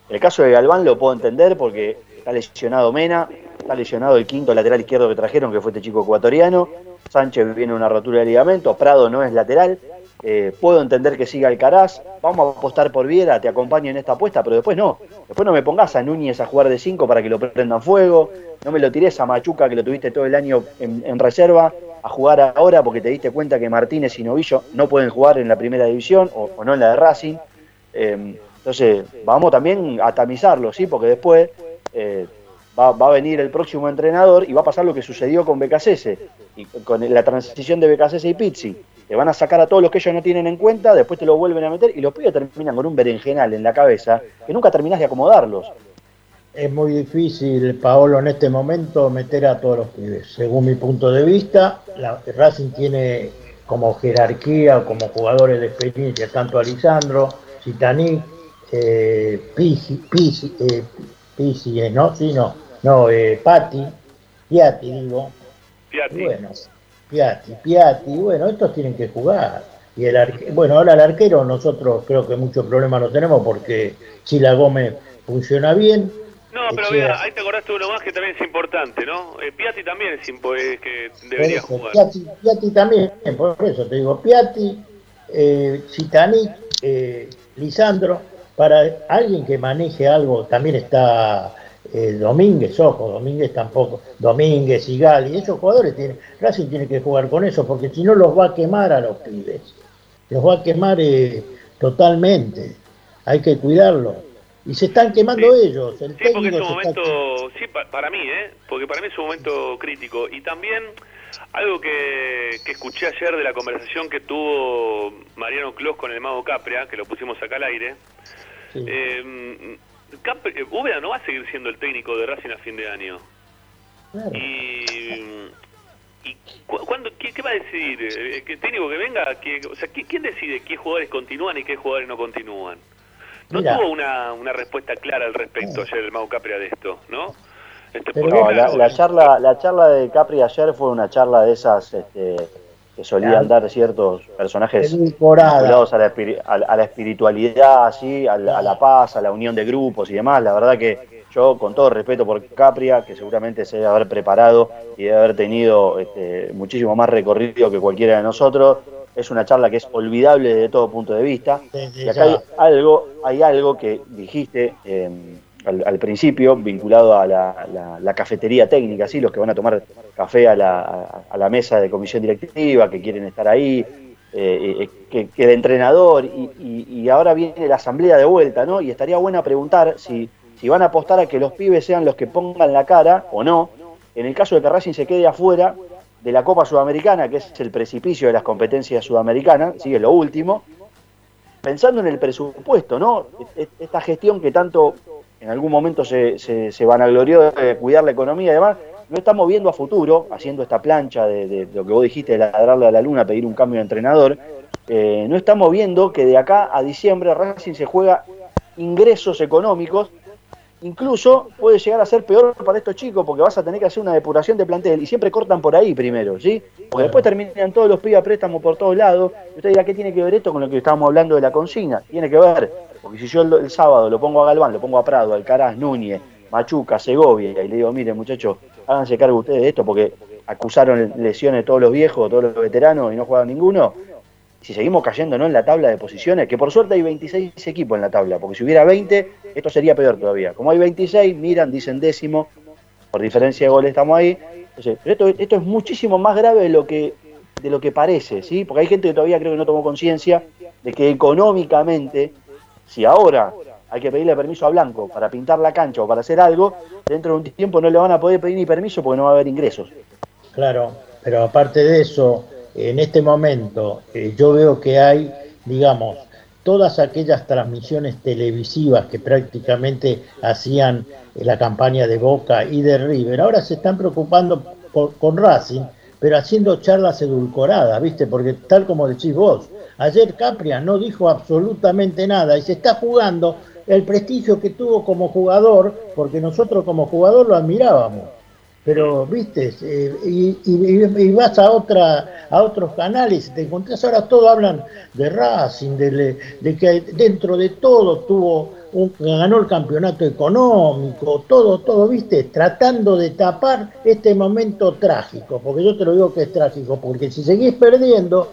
El caso de Galván lo puedo entender porque está lesionado Mena, está lesionado el quinto lateral izquierdo que trajeron, que fue este chico ecuatoriano. Sánchez viene una rotura de ligamento, Prado no es lateral. Eh, puedo entender que siga Alcaraz, vamos a apostar por Viera, te acompaño en esta apuesta, pero después no. Después no me pongas a Núñez a jugar de 5 para que lo prendan fuego, no me lo tires a Machuca que lo tuviste todo el año en, reserva a jugar ahora porque te diste cuenta que Martínez y Novillo no pueden jugar en la primera división o, no en la de Racing. Eh, entonces, vamos también a tamizarlo, ¿sí? Porque después eh, va, a venir el próximo entrenador y va a pasar lo que sucedió con BKCS y con la transición de BKCS y Pizzi te van a sacar a todos los que ellos no tienen en cuenta, después te lo vuelven a meter y los pibes terminan con un berenjenal en la cabeza que nunca terminás de acomodarlos. Es muy difícil, Paolo, en este momento meter a todos los pibes. Según mi punto de vista, la, Racing tiene como jerarquía o como jugadores de experiencia tanto a Lisandro, Citani, eh, Pisi, Pisi, eh, Pisi, eh, no, sí, no, no, eh, Pati, Piatti, digo. Piatti. Bueno, Piatti, Piatti, bueno, estos tienen que jugar. Y el bueno, ahora el arquero nosotros creo que muchos problemas no tenemos porque Chila Gómez funciona bien. No, pero mira, ahí te acordaste uno más que también es importante, ¿no? Eh, Piatti también es, que debería jugar. Piatti, también, por eso te digo, Piatti, eh, eh, Lisandro, para alguien que maneje algo, también está eh, Domínguez, ojo, Domínguez tampoco, Domínguez y Gali, esos jugadores tienen, Racing tiene que jugar con eso, porque si no los va a quemar a los pibes, los va a quemar eh, totalmente, hay que cuidarlo. Y se están quemando ellos. sí, porque es un momento, sí, para mí, ¿eh? porque para mí es un momento crítico. Y también Algo que, escuché ayer de la conversación que tuvo Mariano Clos con el mago Capria, que lo pusimos acá al aire. Eh, no va a seguir siendo el técnico de Racing a fin de año. Y, y ¿cuándo, qué, va a decidir? ¿El eh, técnico que venga? o sea, ¿quién decide qué jugadores continúan y qué jugadores no continúan? No tuvo una, una respuesta clara al respecto ayer el Mau Capria de esto, ¿no? Este, no, la, charla, la charla de Capri ayer fue una charla de esas este, que solían dar ciertos personajes vinculados a la, a, la espiritualidad, así, a la, paz, a la unión de grupos y demás. La verdad que yo, con todo respeto por Capria, que seguramente se debe haber preparado y debe haber tenido este, muchísimo más recorrido que cualquiera de nosotros, es una charla que es olvidable desde todo punto de vista. y acá hay algo, hay algo que dijiste eh, al, principio, vinculado a la, cafetería técnica, ¿sí? los que van a tomar café a la, mesa de comisión directiva, que quieren estar ahí, eh, eh, que, de entrenador, y, ahora viene la asamblea de vuelta, ¿no? Y estaría buena preguntar si, si van a apostar a que los pibes sean los que pongan la cara o no, en el caso de que Racing se quede afuera de la Copa Sudamericana, que es el precipicio de las competencias sudamericanas, sigue lo último, pensando en el presupuesto, ¿no? Esta gestión que tanto en algún momento se, se, vanaglorió de cuidar la economía y demás, no estamos viendo a futuro, haciendo esta plancha de, lo que vos dijiste, de ladrarle a la luna, pedir un cambio de entrenador, eh, no estamos viendo que de acá a diciembre Racing se juega ingresos económicos incluso puede llegar a ser peor para estos chicos porque vas a tener que hacer una depuración de plantel y siempre cortan por ahí primero, ¿sí? Porque después terminan todos los pibes a préstamo por todos lados. Y usted dirá, ¿qué tiene que ver esto con lo que estábamos hablando de la consigna? Tiene que ver, porque si yo el, sábado lo pongo a Galván, lo pongo a Prado, Alcaraz, Núñez, Machuca, Segovia, y le digo, miren muchachos, háganse cargo ustedes de esto porque acusaron lesiones todos los viejos, todos los veteranos y no juegan ninguno, si seguimos cayendo ¿no? en la tabla de posiciones, que por suerte hay 26 equipos en la tabla, porque si hubiera 20, esto sería peor todavía. Como hay 26, miran, dicen décimo, por diferencia de goles estamos ahí. pero esto, esto es muchísimo más grave de lo que de lo que parece, ¿sí? Porque hay gente que todavía creo que no tomó conciencia de que económicamente, si ahora hay que pedirle permiso a Blanco para pintar la cancha o para hacer algo, dentro de un tiempo no le van a poder pedir ni permiso porque no va a haber ingresos. Claro, pero aparte de eso, en este momento eh, yo veo que hay, digamos, todas aquellas transmisiones televisivas que prácticamente hacían la campaña de Boca y de River, ahora se están preocupando con Racing, pero haciendo charlas edulcoradas, ¿viste? Porque tal como decís vos, ayer Capria no dijo absolutamente nada y se está jugando el prestigio que tuvo como jugador, porque nosotros como jugador lo admirábamos pero viste eh, y, vas a otra a otros canales te encontrás ahora todos hablan de Racing de, que dentro de todo tuvo ganó el campeonato económico todo todo viste tratando de tapar este momento trágico porque yo te lo digo que es trágico porque si seguís perdiendo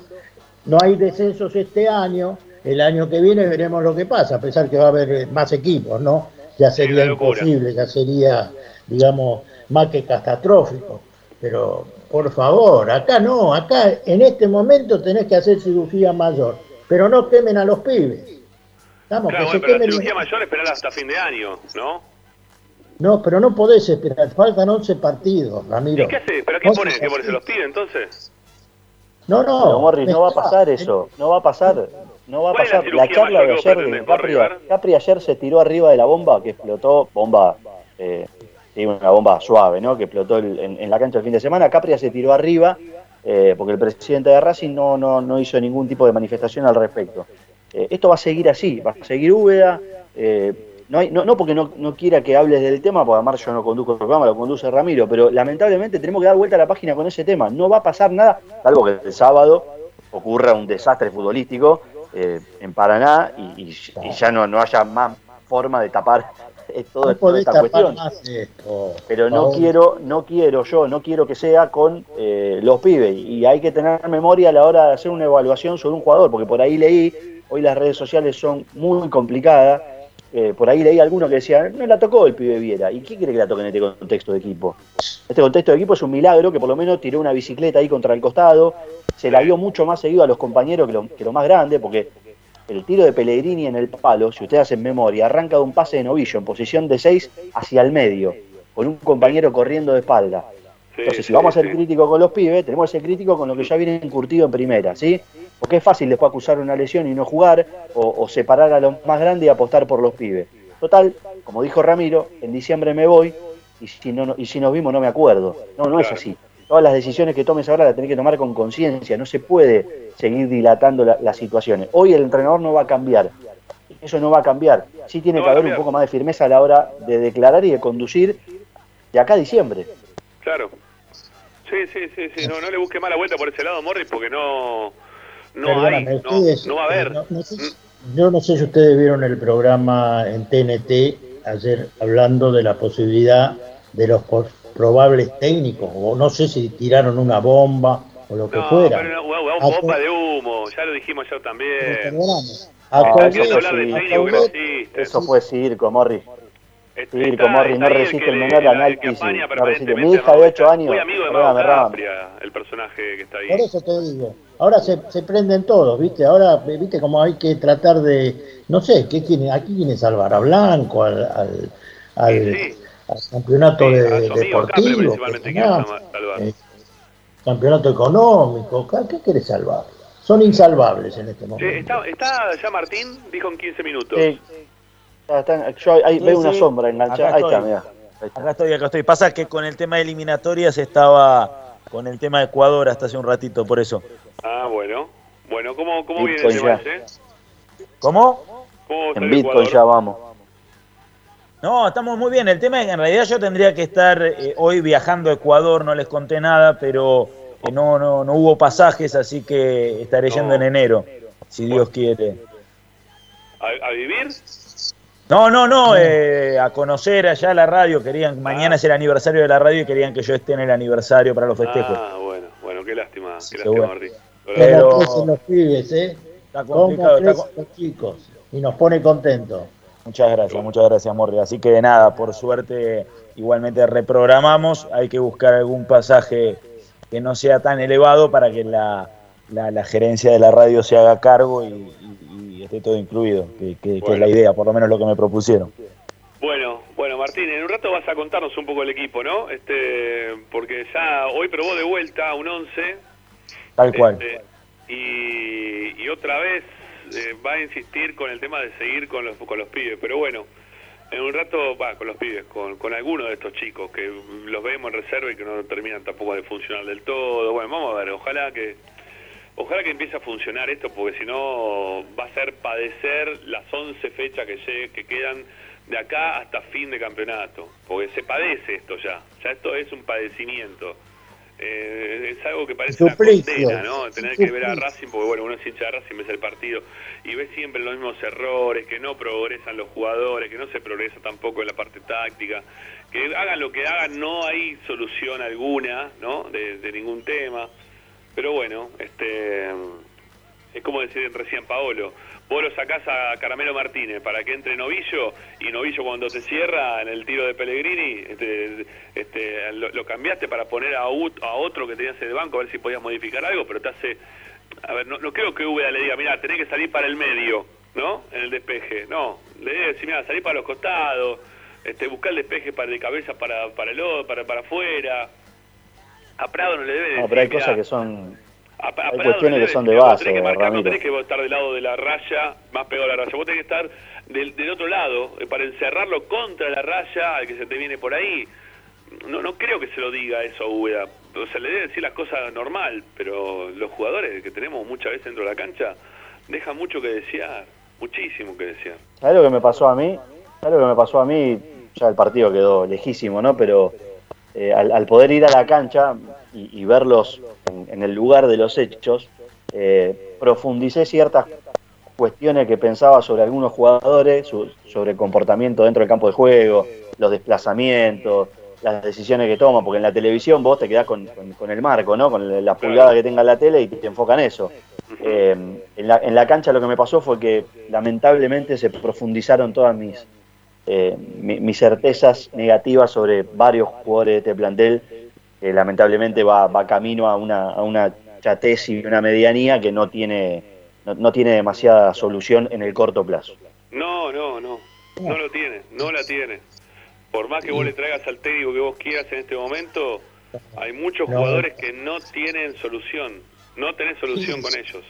no hay descensos este año el año que viene veremos lo que pasa a pesar que va a haber más equipos no ya sería imposible ya sería digamos más que catastrófico. Pero por favor, acá no, acá en este momento tenés que hacer cirugía mayor, pero no temen a los pibes. Vamos, claro, que pero la cirugía mayor esperar hasta fin de año, ¿no? No, pero no podés esperar, faltan 11 partidos, Ramiro. ¿Y qué haces? ¿Pero qué pones? ¿Qué pones? ¿Se los pide entonces? No, no. Morris, no va a pasar eso, no va a pasar. No va a pasar. La, charla de ayer de Capri, Capri ayer se tiró arriba de la bomba que explotó, bomba eh, una bomba suave, ¿no? Que explotó en, la cancha el fin de semana. Capria se tiró arriba eh, porque el presidente de Racing no, no, no, hizo ningún tipo de manifestación al respecto. Eh, esto va a seguir así, va a seguir Úbeda. Eh, no, no, porque no, quiera que hables del tema, porque además yo no conduzco el programa, lo conduce Ramiro, pero lamentablemente tenemos que dar vuelta a la página con ese tema. No va a pasar nada, salvo que el sábado ocurra un desastre futbolístico en Paraná y, ya no, no haya más forma de tapar toda, esta cuestión. Pero no quiero, no quiero yo, no quiero que sea con eh, los pibes. Y hay que tener memoria a la hora de hacer una evaluación sobre un jugador, porque por ahí leí, hoy las redes sociales son muy complicadas. Eh, por ahí leí alguno que decía, no la tocó el pibe Viera. ¿Y qué quiere que la toque en este contexto de equipo? Este contexto de equipo es un milagro que por lo menos tiró una bicicleta ahí contra el costado, se la vio mucho más seguido a los compañeros que lo, que lo más grande, porque el tiro de Pellegrini en el palo, si ustedes hacen memoria, arranca de un pase de novillo en posición de 6 hacia el medio, con un compañero corriendo de espalda. Entonces, si vamos a ser críticos con los pibes, tenemos que ser críticos con lo que ya viene encurtido en primera, ¿sí? Porque es fácil después acusar una lesión y no jugar, o, separar a los más grandes y apostar por los pibes. Total, como dijo Ramiro, en diciembre me voy, y si, no, y si nos vimos no me acuerdo. No, no es así. Todas las decisiones que tomes ahora las tenés que tomar con conciencia, no se puede seguir dilatando las situaciones. Hoy el entrenador no va a cambiar, eso no va a cambiar. Sí tiene que haber un poco más de firmeza a la hora de declarar y de conducir de acá a diciembre. Claro. Sí, sí, sí, sí. No, no le busque mala vuelta por ese lado, Morris, porque no, no hay, no, va a haber. yo no sé si ustedes vieron el programa en TNT ayer hablando de la posibilidad de los probables técnicos, o no sé si tiraron una bomba o lo que fuera. Pero una, bomba de humo, ya lo dijimos yo también. Ah, eso fue circo, Morris. Circo, Morris, no resiste el menor análisis. No resiste. Mi hija de 8 años, muy amigo de el personaje que está ahí. Por eso te digo. Ahora se, se prenden todos, ¿viste? Ahora, ¿viste cómo hay que tratar de. No sé, ¿qué quiere, aquí quiere salvar a Blanco, al, al, al, campeonato de, deportivo. Eh, campeonato económico, ¿qué quiere salvar? son insalvables en este momento. ¿Está, ya Martín? Dijo en 15 minutos. Yo ahí veo una sombra enganchada. Ahí está, mira. Acá estoy, acá estoy. Pasa que con el tema de eliminatorias estaba con el tema de Ecuador hasta hace un ratito, por eso. Ah, bueno. Bueno, ¿cómo, cómo viene el tema ¿Cómo? ¿Cómo en Bitcoin ya vamos. No, estamos muy bien. El tema es que en realidad yo tendría que estar eh, hoy viajando a Ecuador, no les conté nada, pero no, no, no hubo pasajes, así que estaré yendo en enero, si Dios quiere. ¿A, vivir? No, no, no, eh, a conocer allá la radio, querían, mañana es el aniversario de la radio y querían que yo esté en el aniversario para los festejos. Ah, bueno, bueno, qué lástima, qué lástima, Martín. Pero... los pibes, ¿eh? Está complicado, está los chicos y nos pone contentos. Muchas gracias, muchas gracias, Morri. Así que nada, por suerte igualmente reprogramamos, hay que buscar algún pasaje que no sea tan elevado para que la, la, gerencia de la radio se haga cargo y, esté todo incluido, que, es la idea, por lo menos lo que me propusieron. Bueno, bueno, Martín, en un rato vas a contarnos un poco el equipo, ¿no? Este, porque ya hoy probó de vuelta un 11. Tal cual. Este, y, y, otra vez eh, va a insistir con el tema de seguir con los, con los pibes, pero bueno, en un rato va con los pibes, con, con algunos de estos chicos que los vemos en reserva y que no terminan tampoco de funcionar del todo. Bueno, vamos a ver, ojalá que ojalá que empiece a funcionar esto porque si no va a ser padecer las 11 fechas que, que quedan de acá hasta fin de campeonato, porque se padece esto ya, ya esto es un padecimiento. Eh, es algo que parece una condena, ¿no? Tener que ver a Racing, porque bueno, uno es hincha de Racing, ves el partido y ves siempre los mismos errores, que no progresan los jugadores, que no se progresa tampoco en la parte táctica, que hagan lo que hagan, no hay solución alguna, ¿no? De, de ningún tema. Pero bueno, este es como decir recién Paolo, vos lo sacás a Caramelo Martínez para que entre Novillo y Novillo cuando te cierra en el tiro de Pellegrini, este, este, lo, cambiaste para poner a, a otro que tenías en el banco a ver si podías modificar algo, pero te hace... A ver, no, creo que Úbeda le diga, mira, tenés que salir para el medio, ¿no? En el despeje. No, le debe decir, mira, salir para los costados, este, buscar el despeje para de cabeza para, para el para, para afuera. A Prado no le debe decir, No, pero hay cosas que son hay cuestiones que son de base, tenés que marcar, No tenés que estar del lado de la raya, más pegado a la raya. Vos tenés que estar del, del otro lado, eh, para encerrarlo contra la raya al que se te viene por ahí. No, no creo que se lo diga eso a Úbeda. O sea, le debe decir las cosas normal, pero los jugadores que tenemos muchas veces dentro de la cancha dejan mucho que desear, muchísimo que desear. ¿Sabes lo que me pasó a mí? ¿Sabes lo que me pasó a mí? Ya el partido quedó lejísimo, ¿no? Pero eh, al, poder ir a la cancha y, verlos en, el lugar de los hechos, eh, profundicé ciertas cuestiones que pensaba sobre algunos jugadores, sobre el comportamiento dentro del campo de juego, los desplazamientos, las decisiones que toman, porque en la televisión vos te quedás con, el marco, ¿no? con la pulgada que tenga la tele y te enfocan eso. Eh, en, la, en la cancha lo que me pasó fue que lamentablemente se profundizaron todas mis, eh, mis certezas negativas sobre varios jugadores de este plantel, que lamentablemente va, va camino a una, a una chatez y una medianía que no tiene, no, tiene demasiada solución en el corto plazo. No, no, no, no lo tiene, no la tiene. Por más que vos le traigas al técnico que vos quieras en este momento, Hay muchos jugadores que no tienen solución. No tenés solución con ellos.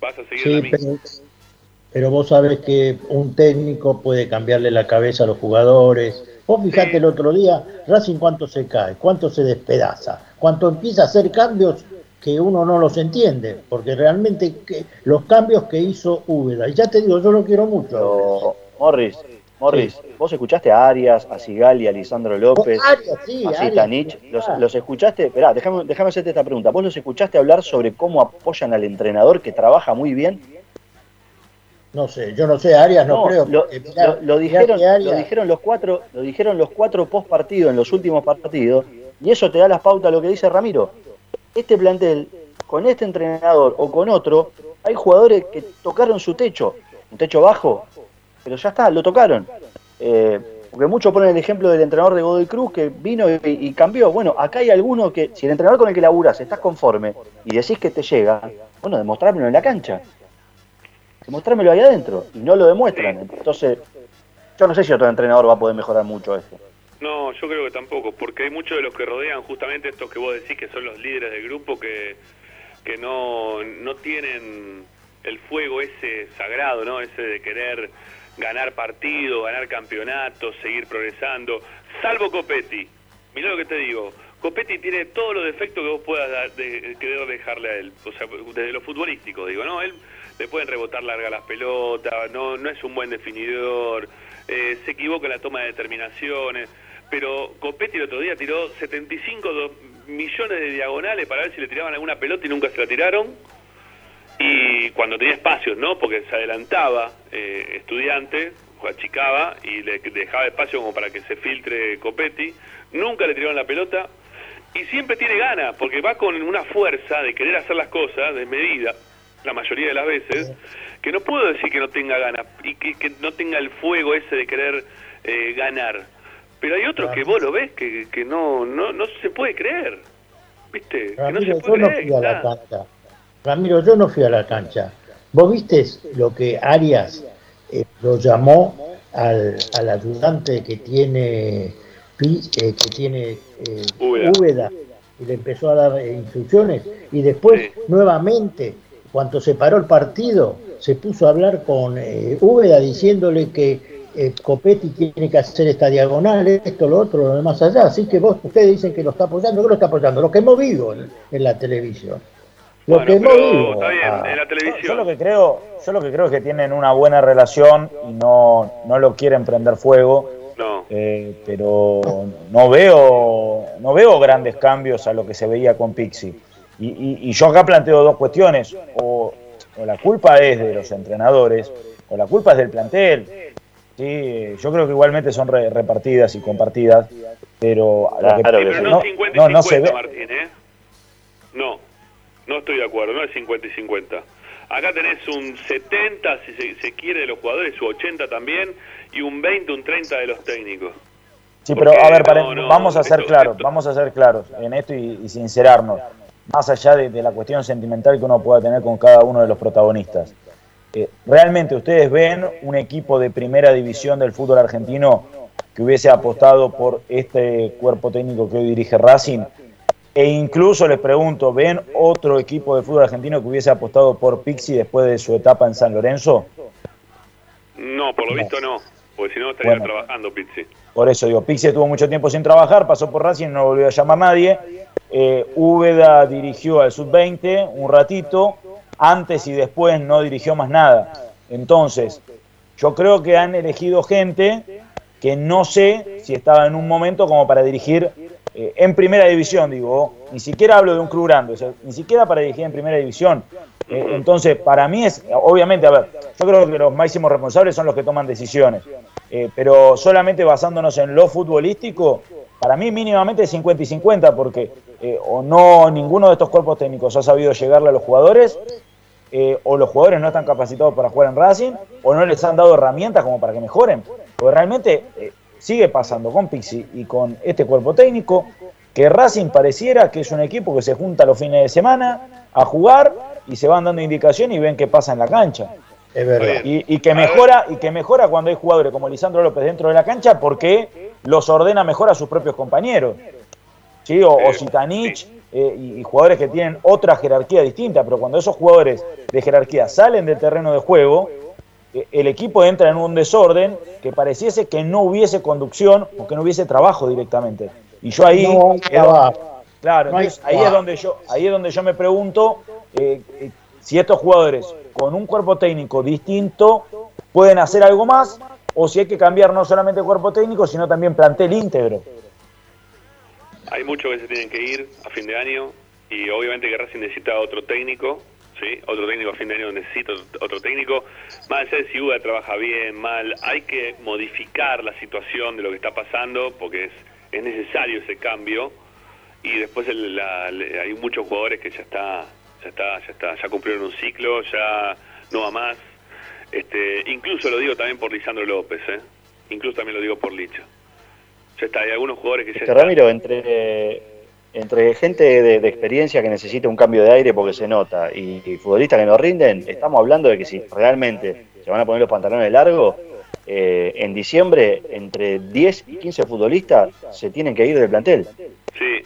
Vas a seguir la misma. Pero, vos sabés que un técnico puede cambiarle la cabeza a los jugadores. Vos fijate el otro día, Racing cuánto se cae, cuánto se despedaza, cuánto empieza a hacer cambios que uno no los entiende, porque realmente que, los cambios que hizo Úbeda, y ya te digo, yo lo quiero mucho. Morris, Morris, vos escuchaste a Arias, a Sigali, a Lisandro López, a Zitanich, los, escuchaste, esperá, déjame, déjame hacerte esta pregunta, ¿vos los escuchaste hablar sobre cómo apoyan al entrenador que trabaja muy bien? No sé, yo no sé, Arias no, creo. Lo, dijeron, lo dijeron los cuatro, lo dijeron los cuatro post partidos en los últimos partidos, y eso te da las pautas a lo que dice Ramiro. Este plantel, con este entrenador o con otro, hay jugadores que tocaron su techo, un techo bajo, pero ya está, lo tocaron. Eh, porque muchos ponen el ejemplo del entrenador de Godoy Cruz que vino y, cambió. Bueno, acá hay alguno que, si el entrenador con el que laburas estás conforme y decís que te llega, bueno, demostrármelo en la cancha. Demostrármelo ahí adentro. Y no lo demuestran. Entonces, yo no sé si otro entrenador va a poder mejorar mucho esto. No, yo creo que tampoco, porque hay muchos de los que rodean justamente estos que vos decís que son los líderes del grupo que, que no, no tienen el fuego ese sagrado, ¿no? Ese de querer ganar partidos, ganar campeonatos, seguir progresando, salvo Copetti. Mirá lo que te digo, Copetti tiene todos los defectos que vos puedas de, querer dejarle a él, o sea, desde lo futbolístico, digo, ¿no? Él le pueden rebotar larga las pelotas, no, no es un buen definidor, eh, se equivoca en la toma de determinaciones, pero Copetti el otro día tiró 75 millones de diagonales para ver si le tiraban alguna pelota y nunca se la tiraron. Y cuando tenía espacios, ¿no? Porque se adelantaba eh, estudiante, achicaba y le dejaba espacio como para que se filtre Copetti, nunca le tiraron la pelota y siempre tiene ganas, porque va con una fuerza de querer hacer las cosas de medida, la mayoría de las veces, que no puedo decir que no tenga ganas y que, no tenga el fuego ese de querer eh, ganar. Pero hay otros que vos lo ves que, que no, no, no se puede creer. ¿Viste? que no se puede creer. Ramiro, yo no fui a la cancha. ¿Vos viste lo que Arias eh, lo llamó al, ayudante que tiene, eh, que tiene eh, Úbeda. y le empezó a dar instrucciones? Y después, nuevamente, cuando se paró el partido, se puso a hablar con Úbeda diciéndole que Copetti tiene que hacer esta diagonal, esto, lo otro, lo demás allá. Así que vos, ustedes dicen que lo está apoyando, ¿qué lo está apoyando? Lo que hemos visto en la televisión. Lo que está bien, ah, en la televisión. Yo lo que creo, yo lo que creo es que tienen una buena relación y no, no lo quieren prender fuego. No. Eh, pero no veo, no veo grandes cambios a lo que se veía con Pixie. Y, y, yo acá planteo dos cuestiones. O, la culpa es de los entrenadores, o la culpa es del plantel. Sí, yo creo que igualmente son repartidas y compartidas, pero, no, no, no, se ve. Martín, ¿eh? No. No estoy de acuerdo, no es 50 y 50. Acá tenés un 70, si se, quiere, de los jugadores, su 80 también, y un 20, un 30 de los técnicos. Sí, pero a ver, vamos a ser claros, vamos a ser claros en esto y, sincerarnos, más allá de, la cuestión sentimental que uno pueda tener con cada uno de los protagonistas. Eh, ¿Realmente ustedes ven un equipo de primera división del fútbol argentino que hubiese apostado por este cuerpo técnico que hoy dirige Racing e incluso les pregunto, ¿ven otro equipo de fútbol argentino que hubiese apostado por Pixi después de su etapa en San Lorenzo? No, por lo visto no, porque si no estaría trabajando Pixi. Por eso digo, Pixi estuvo mucho tiempo sin trabajar, pasó por Racing, no volvió a llamar a nadie. Eh, Úbeda dirigió al Sub-20 un ratito, antes y después no dirigió más nada. Entonces, yo creo que han elegido gente que no sé si estaba en un momento como para dirigir eh, en primera división, digo, ni siquiera hablo de un club grande, ni siquiera para dirigir en primera división. Eh, entonces, para mí es, obviamente, a ver, yo creo que los máximos responsables son los que toman decisiones, eh, pero solamente basándonos en lo futbolístico, para mí mínimamente es 50 y 50, porque o no ninguno de estos cuerpos técnicos ha sabido llegarle a los jugadores, o los jugadores no están capacitados para jugar en Racing, o no les han dado herramientas como para que mejoren. Porque realmente sigue pasando con Pixi y con este cuerpo técnico, que Racing pareciera que es un equipo que se junta los fines de semana a jugar y se van dando indicaciones y ven qué pasa en la cancha. Es verdad. Y, que mejora, y que mejora cuando hay jugadores como Lisandro López dentro de la cancha porque los ordena mejor a sus propios compañeros. ¿sí? O, o Zitanich, eh, y, jugadores que tienen otra jerarquía distinta, pero cuando esos jugadores de jerarquía salen del terreno de juego, eh, el equipo entra en un desorden que pareciese que no hubiese conducción o que no hubiese trabajo directamente. Y yo ahí, claro, ahí es donde yo, ahí es donde yo me pregunto eh, si estos jugadores con un cuerpo técnico distinto pueden hacer algo más o si hay que cambiar no solamente el cuerpo técnico, sino también plantel íntegro. Hay muchos que se tienen que ir a fin de año y obviamente que Racing necesita otro técnico, ¿sí? Otro técnico a fin de año necesita otro técnico. Más allá de si UDA trabaja bien, mal, hay que modificar la situación de lo que está pasando porque es, es necesario ese cambio y después hay muchos jugadores que ya está, ya está, ya está, ya cumplieron un ciclo, ya no va más. Este, incluso lo digo también por Lisandro López, ¿eh? Incluso también lo digo por Licha está, hay algunos jugadores que se. Ramiro, entre, entre gente de, experiencia que necesita un cambio de aire porque se nota y, futbolistas que no rinden, estamos hablando de que si realmente se van a poner los pantalones largos, eh, en diciembre entre 10 y 15 futbolistas se tienen que ir del plantel. Sí,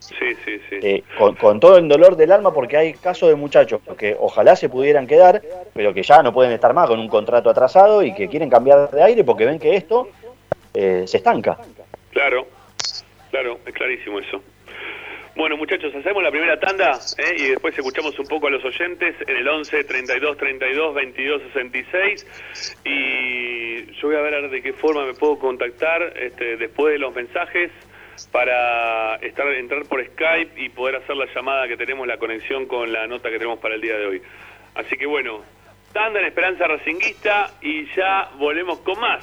sí, sí. sí. Eh, con, todo el dolor del alma porque hay casos de muchachos que ojalá se pudieran quedar, pero que ya no pueden estar más con un contrato atrasado y que quieren cambiar de aire porque ven que esto eh, se estanca. Claro, claro, es clarísimo eso. Bueno, muchachos, hacemos la primera tanda ¿eh? y después escuchamos un poco a los oyentes en el 11 32 32 22 66 y yo voy a ver de qué forma me puedo contactar este, después de los mensajes para estar entrar por Skype y poder hacer la llamada que tenemos, la conexión con la nota que tenemos para el día de hoy. Así que bueno, tanda en Esperanza Racinguista y ya volvemos con más.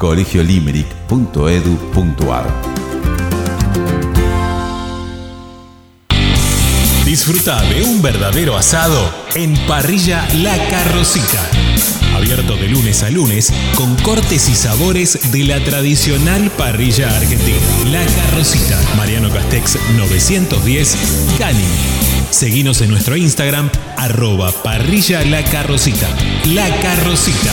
colegiolimeric.edu.ar Disfruta de un verdadero asado en Parrilla La Carrocita. Abierto de lunes a lunes con cortes y sabores de la tradicional parrilla argentina. La Carrocita, Mariano Castex 910, Cali. Seguinos en nuestro Instagram, arroba parrilla la carrocita. La carrocita.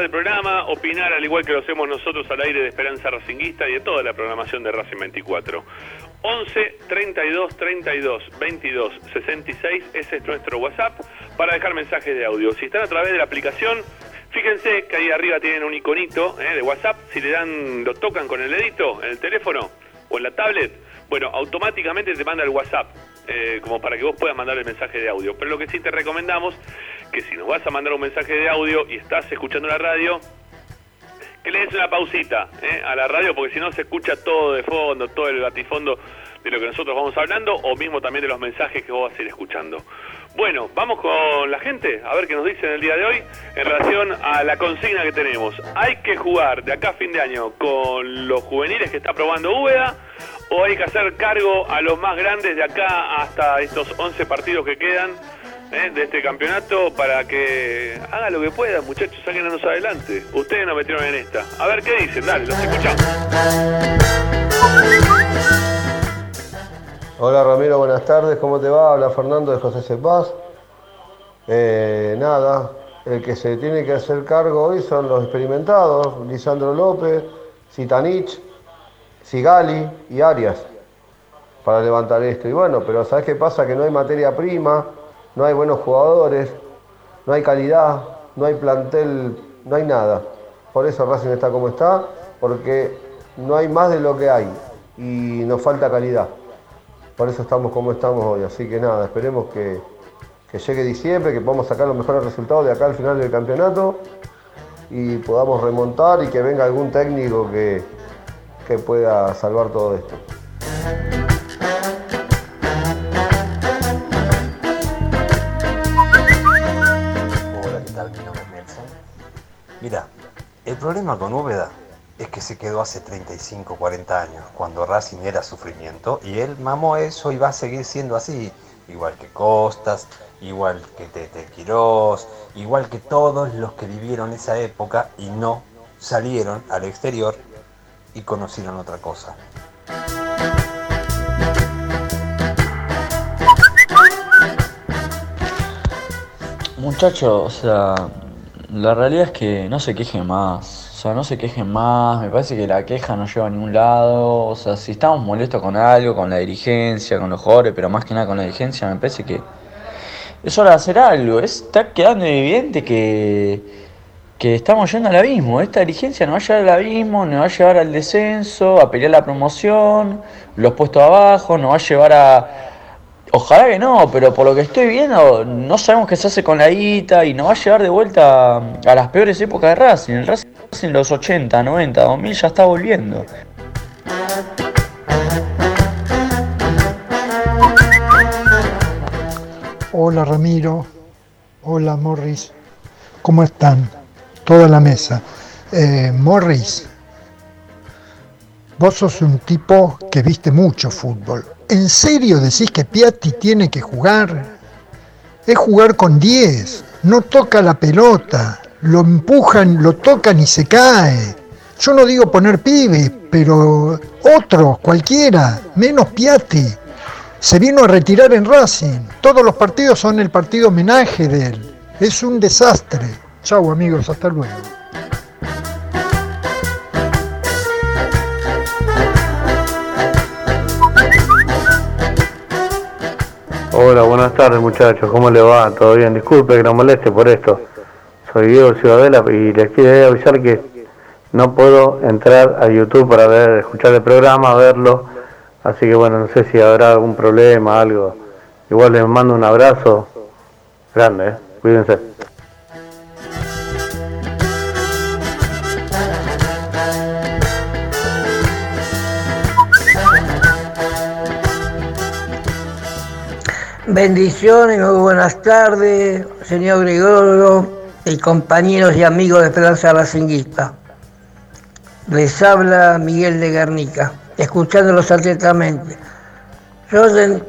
Del programa, opinar al igual que lo hacemos nosotros al aire de Esperanza Racinguista y de toda la programación de Racing 24. 11 32 32 22 66, ese es nuestro WhatsApp para dejar mensajes de audio. Si están a través de la aplicación, fíjense que ahí arriba tienen un iconito eh, de WhatsApp, si le dan, lo tocan con el dedito en el teléfono o en la tablet, bueno, automáticamente te manda el WhatsApp. Eh, como para que vos puedas mandar el mensaje de audio. Pero lo que sí te recomendamos que si nos vas a mandar un mensaje de audio y estás escuchando la radio, que le des una pausita ¿eh? a la radio, porque si no se escucha todo de fondo, todo el batifondo de lo que nosotros vamos hablando, o mismo también de los mensajes que vos vas a ir escuchando. Bueno, vamos con la gente, a ver qué nos dicen el día de hoy en relación a la consigna que tenemos. ¿Hay que jugar de acá a fin de año con los juveniles que está probando Úbeda? ¿O hay que hacer cargo a los más grandes de acá hasta estos 11 partidos que quedan? ¿eh? de este campeonato para que haga lo que pueda, muchachos, sáquenos adelante. Ustedes nos metieron en esta. A ver qué dicen, dale, los escuchamos. Hola Ramiro, buenas tardes, ¿cómo te va? Habla Fernando de José Cepaz. Eh, nada, el que se tiene que hacer cargo hoy son los experimentados, Lisandro López, Zitanich, Sigali y Arias, para levantar esto. Y bueno, pero ¿sabes qué pasa? Que no hay materia prima, no hay buenos jugadores, no hay calidad, no hay plantel, no hay nada. Por eso Racing está como está, porque no hay más de lo que hay y nos falta calidad. Por eso estamos como estamos hoy. Así que nada, esperemos que, llegue diciembre, que podamos sacar los mejores resultados de acá al final del campeonato y podamos remontar y que venga algún técnico que, que pueda salvar todo esto. Mira, el problema con Úbeda es que se quedó hace 35, 40 años, cuando Racing era sufrimiento, y él mamó eso y va a seguir siendo así, igual que Costas, igual que Tete Quirós, igual que todos los que vivieron esa época y no salieron al exterior y conocieron otra cosa. Muchachos, o sea, la realidad es que no se quejen más. Sea, no se quejen más. Me parece que la queja no lleva a ningún lado. O sea, si estamos molestos con algo, con la dirigencia, con los jugadores, pero más que nada con la dirigencia, me parece que es hora de hacer algo. Está quedando evidente que, que estamos yendo al abismo. Esta dirigencia nos va a llevar al abismo, nos va a llevar al descenso, a pelear la promoción, los puestos abajo, nos va a llevar a Ojalá que no, pero por lo que estoy viendo, no sabemos qué se hace con la guita y nos va a llevar de vuelta a las peores épocas de Racing. El Racing en los 80, 90, 2000 ya está volviendo. Hola Ramiro, hola Morris, ¿cómo están? Toda la mesa. Eh, Morris, vos sos un tipo que viste mucho fútbol ¿En serio decís que Piatti tiene que jugar? Es jugar con 10, no toca la pelota, lo empujan, lo tocan y se cae. Yo no digo poner pibe, pero otro, cualquiera, menos Piatti. Se vino a retirar en Racing. Todos los partidos son el partido homenaje de él. Es un desastre. Chau amigos, hasta luego. Hola, buenas tardes muchachos, ¿cómo le va? ¿Todo bien? Disculpe que no moleste por esto. Soy Diego Ciudadela y les quiero avisar que no puedo entrar a YouTube para ver, escuchar el programa, verlo. Así que bueno, no sé si habrá algún problema, algo. Igual les mando un abrazo Grande, ¿eh? Cuídense. Bendiciones, muy buenas tardes, señor Gregorio y compañeros y amigos de Esperanza Racinguista. Les habla Miguel de Guernica, escuchándolos atentamente. Yo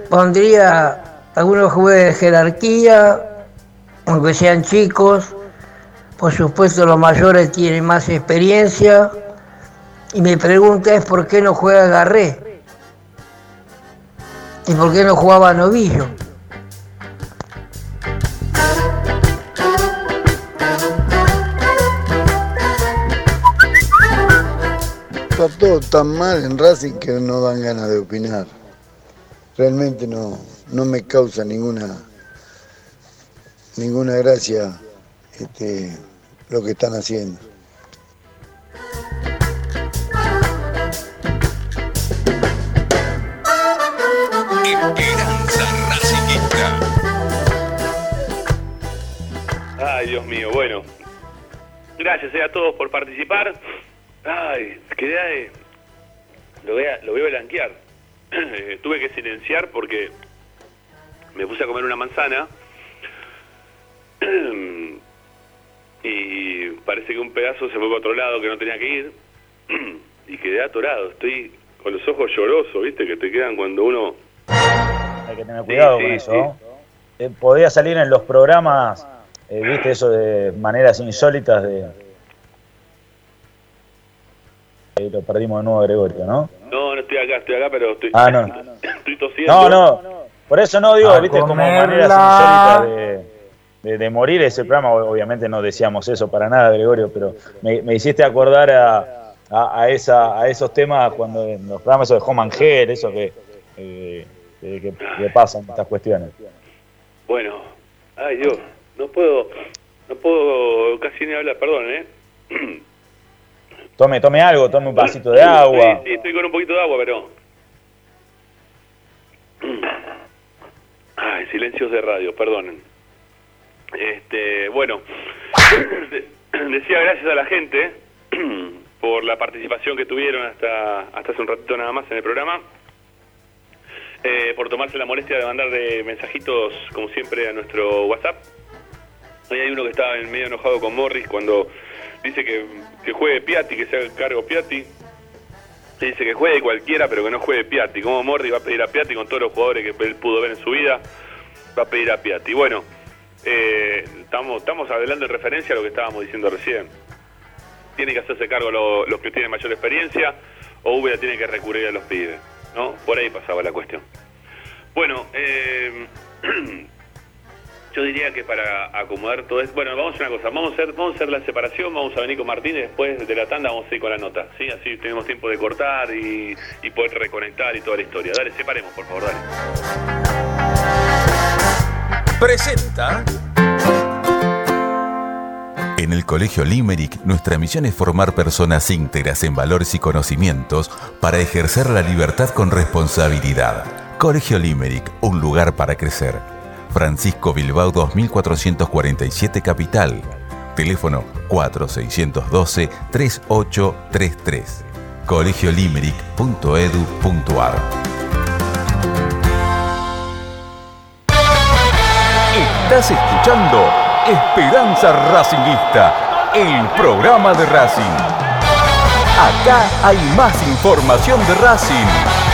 pondría algunos jugadores de jerarquía, aunque sean chicos. Por supuesto, los mayores tienen más experiencia. Y mi pregunta es: ¿por qué no juega Garré? ¿Y por qué no jugaba Novillo? Está todo tan mal en Racing que no dan ganas de opinar. Realmente no, no me causa ninguna ninguna gracia este, lo que están haciendo. Ay, Dios mío, bueno. Gracias eh, a todos por participar. Ay, quedé. Lo voy a, lo voy a blanquear. Tuve que silenciar porque me puse a comer una manzana y parece que un pedazo se fue para otro lado que no tenía que ir y quedé atorado. Estoy con los ojos llorosos, ¿viste? Que te quedan cuando uno... Hay que tener cuidado con eso. Eh, podía salir en los programas, eh, ¿viste? Eso de maneras insólitas de... Ahí lo perdimos de nuevo Gregorio, ¿no? No, no estoy acá, estoy acá, pero estoy, Ah, no. estoy tosiendo. No, no. Por eso no digo, A viste, como maneras insólitas de, de- de morir ese programa. Obviamente no decíamos eso para nada, Gregorio, pero me, me hiciste acordar a, a, a esa, a esos temas cuando en los programas esos de Home and Health, eso que, eh, que, que- que pasan estas cuestiones. Bueno, ay Dios, no puedo, no puedo casi ni hablar, perdón, ¿eh? Tome, tome algo, tome un vasito de agua. Sí, sí, estoy con un poquito de agua, pero... Ay, silencios de radio, perdonen. Este, bueno, de- decía gracias a la gente por la participación que tuvieron hasta, hasta hace un ratito nada más en el programa. Eh, por tomarse la molestia de mandar de mensajitos, como siempre, a nuestro WhatsApp. Hoy hay uno que estaba en medio enojado con Morris cuando dice que, juegue Piatti, que se haga cargo Piatti. Se dice que juegue cualquiera, pero que no juegue Piatti. Como Morris va a pedir a Piatti con todos los jugadores que él pudo ver en su vida, va a pedir a Piatti. Bueno, eh, estamos, estamos hablando en referencia a lo que estábamos diciendo recién. Tiene que hacerse cargo lo- los que tienen mayor experiencia o Úbeda tiene que recurrir a los pibes. ¿no? Por ahí pasaba la cuestión. Bueno, eh, yo diría que para acomodar todo esto, bueno, vamos a hacer una cosa, vamos a hacer, vamos a hacer la separación, vamos a venir con Martín y después de la tanda vamos a ir con la nota, ¿sí? Así tenemos tiempo de cortar y, y poder reconectar y toda la historia. Dale, separemos, por favor, dale. Presenta. En el Colegio Limerick, nuestra misión es formar personas íntegras en valores y conocimientos para ejercer la libertad con responsabilidad. Colegio Limerick, un lugar para crecer. Francisco Bilbao 2447 Capital. Teléfono 4612-3833. colegiolimerick.edu.ar Estás escuchando Esperanza Racingista, el programa de Racing. Acá hay más información de Racing.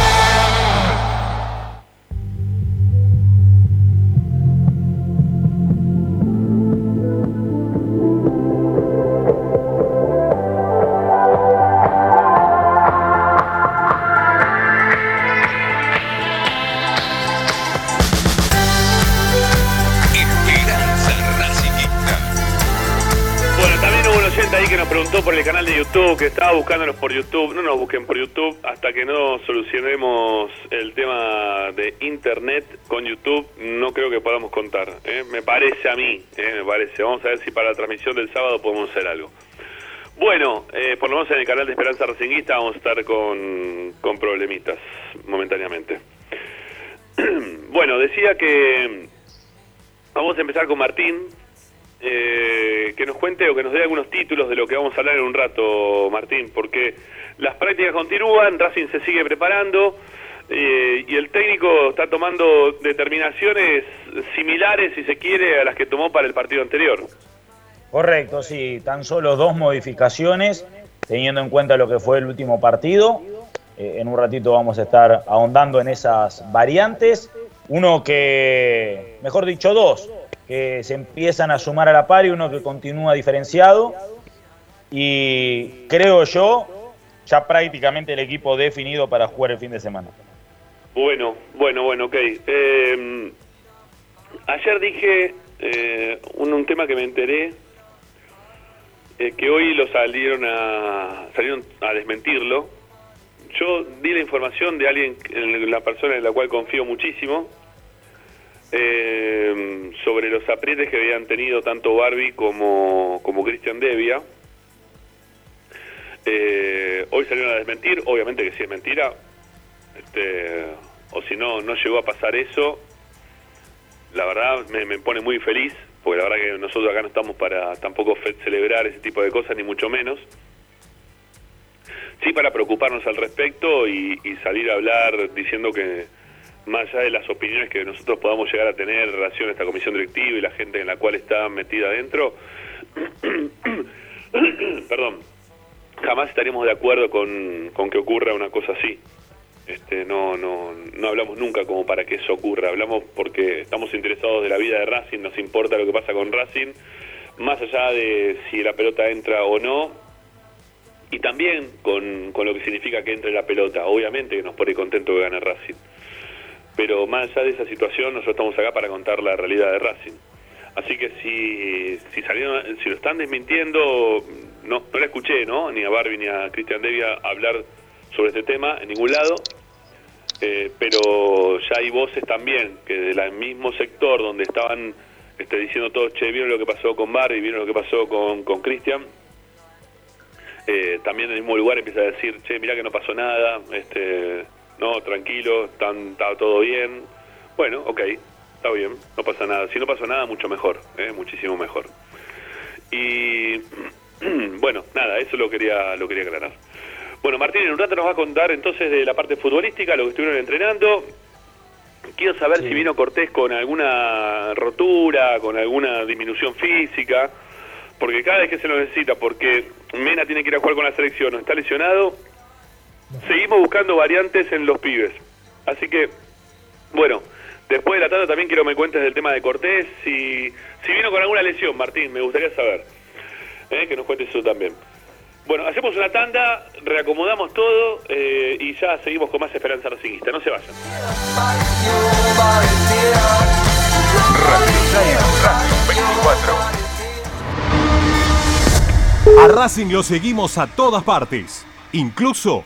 Estaba buscándonos por YouTube. No nos busquen por YouTube hasta que no solucionemos el tema de Internet con YouTube. No creo que podamos contar. ¿eh? Me parece a mí, ¿eh? me parece. Vamos a ver si para la transmisión del sábado podemos hacer algo. Bueno, eh, por lo menos en el canal de Esperanza Racinguista vamos a estar con, con problemitas momentáneamente. bueno, decía que vamos a empezar con Martín, eh, que nos cuente o que nos dé algunos títulos de lo que vamos a hablar en un rato, Martín, porque las prácticas continúan, Racing se sigue preparando eh, y el técnico está tomando determinaciones similares, si se quiere, a las que tomó para el partido anterior. Correcto, sí, tan solo dos modificaciones, teniendo en cuenta lo que fue el último partido. Eh, en un ratito vamos a estar ahondando en esas variantes. Uno que, mejor dicho, dos, se empiezan a sumar a la par y uno que continúa diferenciado. Y creo yo, ya prácticamente el equipo definido para jugar el fin de semana. Bueno, bueno, bueno, ok. Eh, ayer dije eh, un, tema que me enteré, eh, que hoy lo salieron a, salieron a desmentirlo. Yo di la información de alguien, la persona en la cual confío muchísimo, sobre los aprietes que habían tenido tanto Barbie como, como Christian Devia. hoy salieron a desmentir, obviamente que si es mentira, este, o si no, no llegó a pasar eso, la verdad me, pone muy feliz, porque la verdad que nosotros acá no estamos para tampoco celebrar ese tipo de cosas, ni mucho menos. Sí para preocuparnos al respecto y, salir a hablar diciendo que más allá de las opiniones que nosotros podamos llegar a tener en relación a esta comisión directiva y la gente en la cual está metida adentro, perdón, jamás estaríamos de acuerdo con, con que ocurra una cosa así. Este, no, no, no hablamos nunca como para que eso ocurra, hablamos porque estamos interesados de la vida de Racing, nos importa lo que pasa con Racing, más allá de si la pelota entra o no, y también con, con lo que significa que entre la pelota, obviamente que nos pone contento que gane Racing, pero más allá de esa situación nosotros estamos acá para contar la realidad de Racing. Así que si, si salieron, si lo están desmintiendo, no, no la escuché, ¿no? Ni a Barbie ni a Cristian Devia hablar sobre este tema en ningún lado, eh, pero ya hay voces también que del mismo sector donde estaban este, diciendo todos, che, vieron lo que pasó con Barbie, vieron lo que pasó con, con Cristian, eh, también en el mismo lugar empieza a decir, che, mira que no pasó nada, este, no, tranquilo, están, está todo bien. Bueno, ok, está bien, no pasa nada. Si no pasó nada, mucho mejor, eh, muchísimo mejor. Y bueno, nada, eso lo quería, lo quería aclarar. Bueno, Martín, en un rato nos va a contar entonces de la parte futbolística, lo que estuvieron entrenando. Quiero saber si vino Cortés con alguna rotura, con alguna disminución física, porque cada vez que se lo necesita, porque Mena tiene que ir a jugar con la selección o está lesionado, seguimos buscando variantes en los pibes. Así que, bueno, después de la tanda también quiero que me cuentes del tema de Cortés, si, si vino con alguna lesión, Martín, me gustaría saber, ¿eh? que nos cuentes eso también. Bueno, hacemos una tanda, reacomodamos todo eh, y ya seguimos con más Esperanza Racingista. No se vayan. A Racing lo seguimos a todas partes, incluso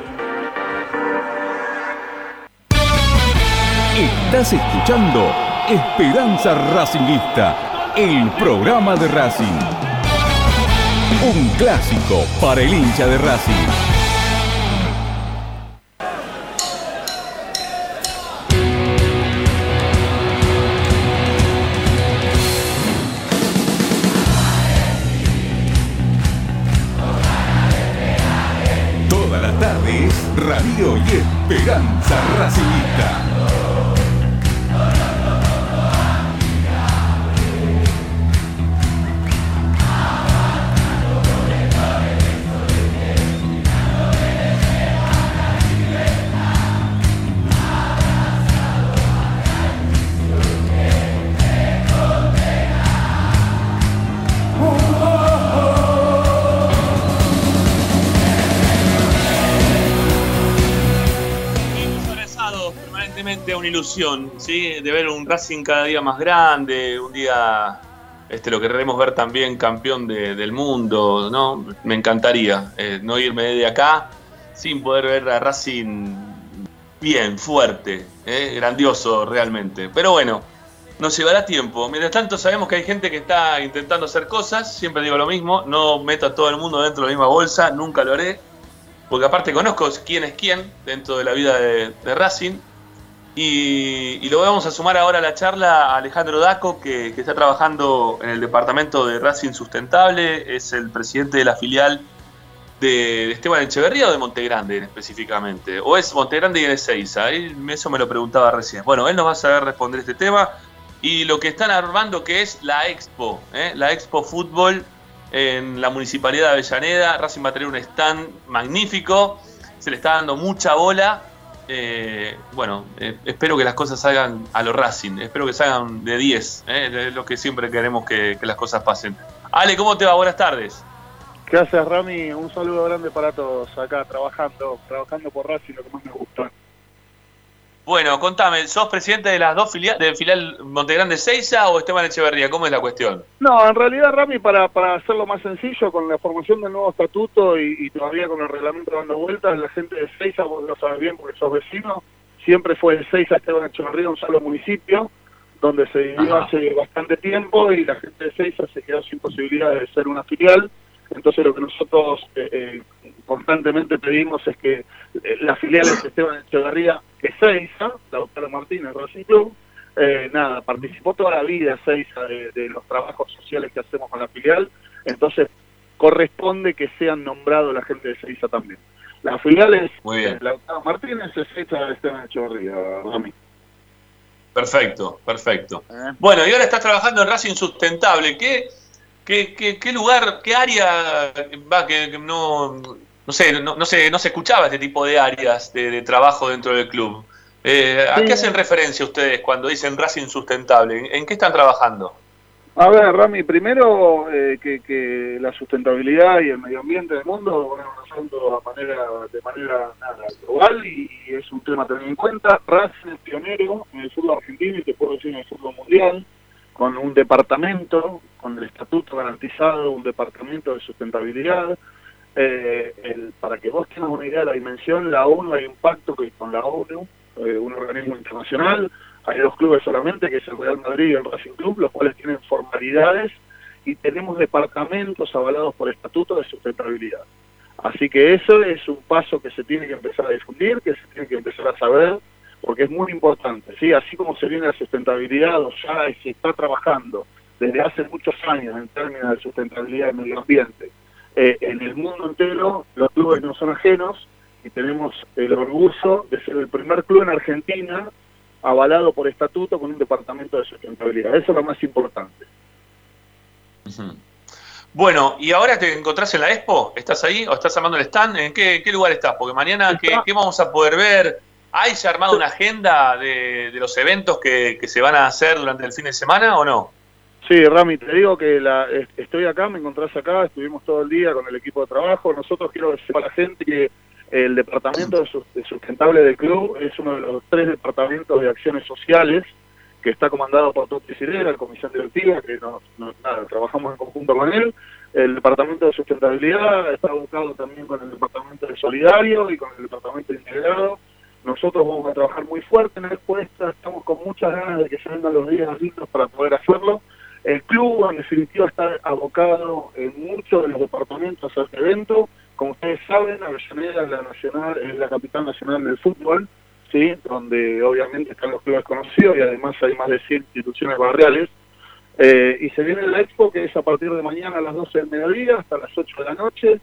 Estás escuchando Esperanza Racingista, el programa de Racing. Un clásico para el hincha de Racing. Todas las tardes, Radio y Esperanza Racingista. ¿Sí? De ver un Racing cada día más grande, un día este, lo queremos ver también campeón de- del mundo, ¿no? Me encantaría eh, no irme de acá sin poder ver a Racing bien, fuerte, ¿eh? grandioso realmente. Pero bueno, nos llevará tiempo. Mientras tanto, sabemos que hay gente que está intentando hacer cosas. Siempre digo lo mismo: no meto a todo el mundo dentro de la misma bolsa, nunca lo haré. Porque aparte conozco quién es quién dentro de la vida de Racing. Y, lo vamos a sumar ahora a la charla a Alejandro Daco, que, está trabajando en el departamento de Racing Sustentable. Es el presidente de la filial de, Esteban Echeverría o de Montegrande específicamente. O es Montegrande y es Ezeiza. Él- Eso me lo preguntaba recién. Bueno, él nos va a saber responder este tema. Y lo que están armando que es la Expo, ¿eh? la Expo Fútbol en la Municipalidad de Avellaneda. Racing va a tener un stand magnífico, se le está dando mucha bola. Eh, bueno, eh, espero que las cosas salgan a lo Racing, espero que salgan de 10, ¿eh? es lo que siempre queremos que, que las cosas pasen. Ale, ¿cómo te va? Buenas tardes. ¿Qué haces, Rami? Un saludo grande para todos acá, trabajando, trabajando por Racing, lo que más me gusta. Bueno, contame, ¿sos presidente de las dos filiales, del filial Montegrande Seiza o Esteban Echeverría? ¿Cómo es la cuestión? No, en realidad, Rami, para, para hacerlo más sencillo, con la formación del nuevo estatuto y, todavía con el reglamento dando vueltas, la gente de Seiza, vos lo sabes bien porque sos vecino, siempre fue el Seiza Esteban Echeverría un solo municipio, donde se vivió hace bastante tiempo y la gente de Seiza se quedó sin posibilidad de ser una filial entonces lo que nosotros eh, eh, constantemente pedimos es que eh, las filiales de Esteban Echeverría, que Seiza, la doctora Martínez Racing Club, nada, participó toda la vida Seiza de, de, los trabajos sociales que hacemos con la filial, entonces corresponde que sean nombrados la gente de Seiza también. Las filiales, la doctora Martínez es Seiza de Esteban Echeverría, Rami. Perfecto, perfecto. Bueno, y ahora estás trabajando en Racing Sustentable. ¿Qué, ¿Qué, qué, lugar, qué área va que, no, no sé, no, no, se, no se escuchaba este tipo de áreas de, trabajo dentro del club? Eh, ¿A qué hacen referencia ustedes cuando dicen Racing sustentable? ¿En, qué están trabajando? A ver, Rami, primero eh, que, la sustentabilidad y el medio ambiente del mundo van avanzando manera, de manera global y, es un tema a tener en cuenta. Racing es pionero en el fútbol argentino y te puedo decir en el fútbol mundial con un departamento, con el estatuto garantizado, un departamento de sustentabilidad. Eh, para que vos tengas una idea de la dimensión, la ONU hay un pacto que con la ONU, eh, un organismo internacional, hay dos clubes solamente, que es el Real Madrid y el Racing Club, los cuales tienen formalidades y tenemos departamentos avalados por estatuto de sustentabilidad. Así que eso es un paso que se tiene que empezar a difundir, que se tiene que empezar a saber, porque es muy importante, ¿sí? Así como se viene la sustentabilidad, o ya se está trabajando desde hace muchos años en términos de sustentabilidad del medio ambiente. Eh, en el mundo entero los clubes no son ajenos y tenemos el orgullo de ser el primer club en Argentina avalado por estatuto con un departamento de sustentabilidad. Eso es lo más importante. Bueno, ¿y ahora te encontrás en la Expo? ¿Estás ahí o estás armando el stand? ¿En qué, lugar estás? Porque mañana, ¿qué, ¿qué, vamos a poder ver? ¿Hay ya armado una agenda de, los eventos que, se van a hacer durante el fin de semana o no? Sí, Rami, te digo que la, estoy acá, me encontrás acá, estuvimos todo el día con el equipo de trabajo. Nosotros quiero decir a la gente que el departamento de sustentable del club es uno de los tres departamentos de acciones sociales que está comandado por Tuti Cirera, la comisión directiva, que nos, trabajamos en conjunto con él. El departamento de sustentabilidad está ubicado también con el departamento de solidario y con el departamento integrado nosotros vamos a trabajar muy fuerte en la encuesta, estamos con muchas ganas de que se vengan los días lindos para poder hacerlo. El club, en definitiva, está abocado en muchos de los departamentos a este evento. Como ustedes saben, Avellaneda es la, nacional, es la capital nacional del fútbol, ¿sí? donde obviamente están los clubes conocidos y además hay más de 100 instituciones barriales. Eh, y se viene la expo que es a partir de mañana a las 12 del mediodía hasta las 8 de la noche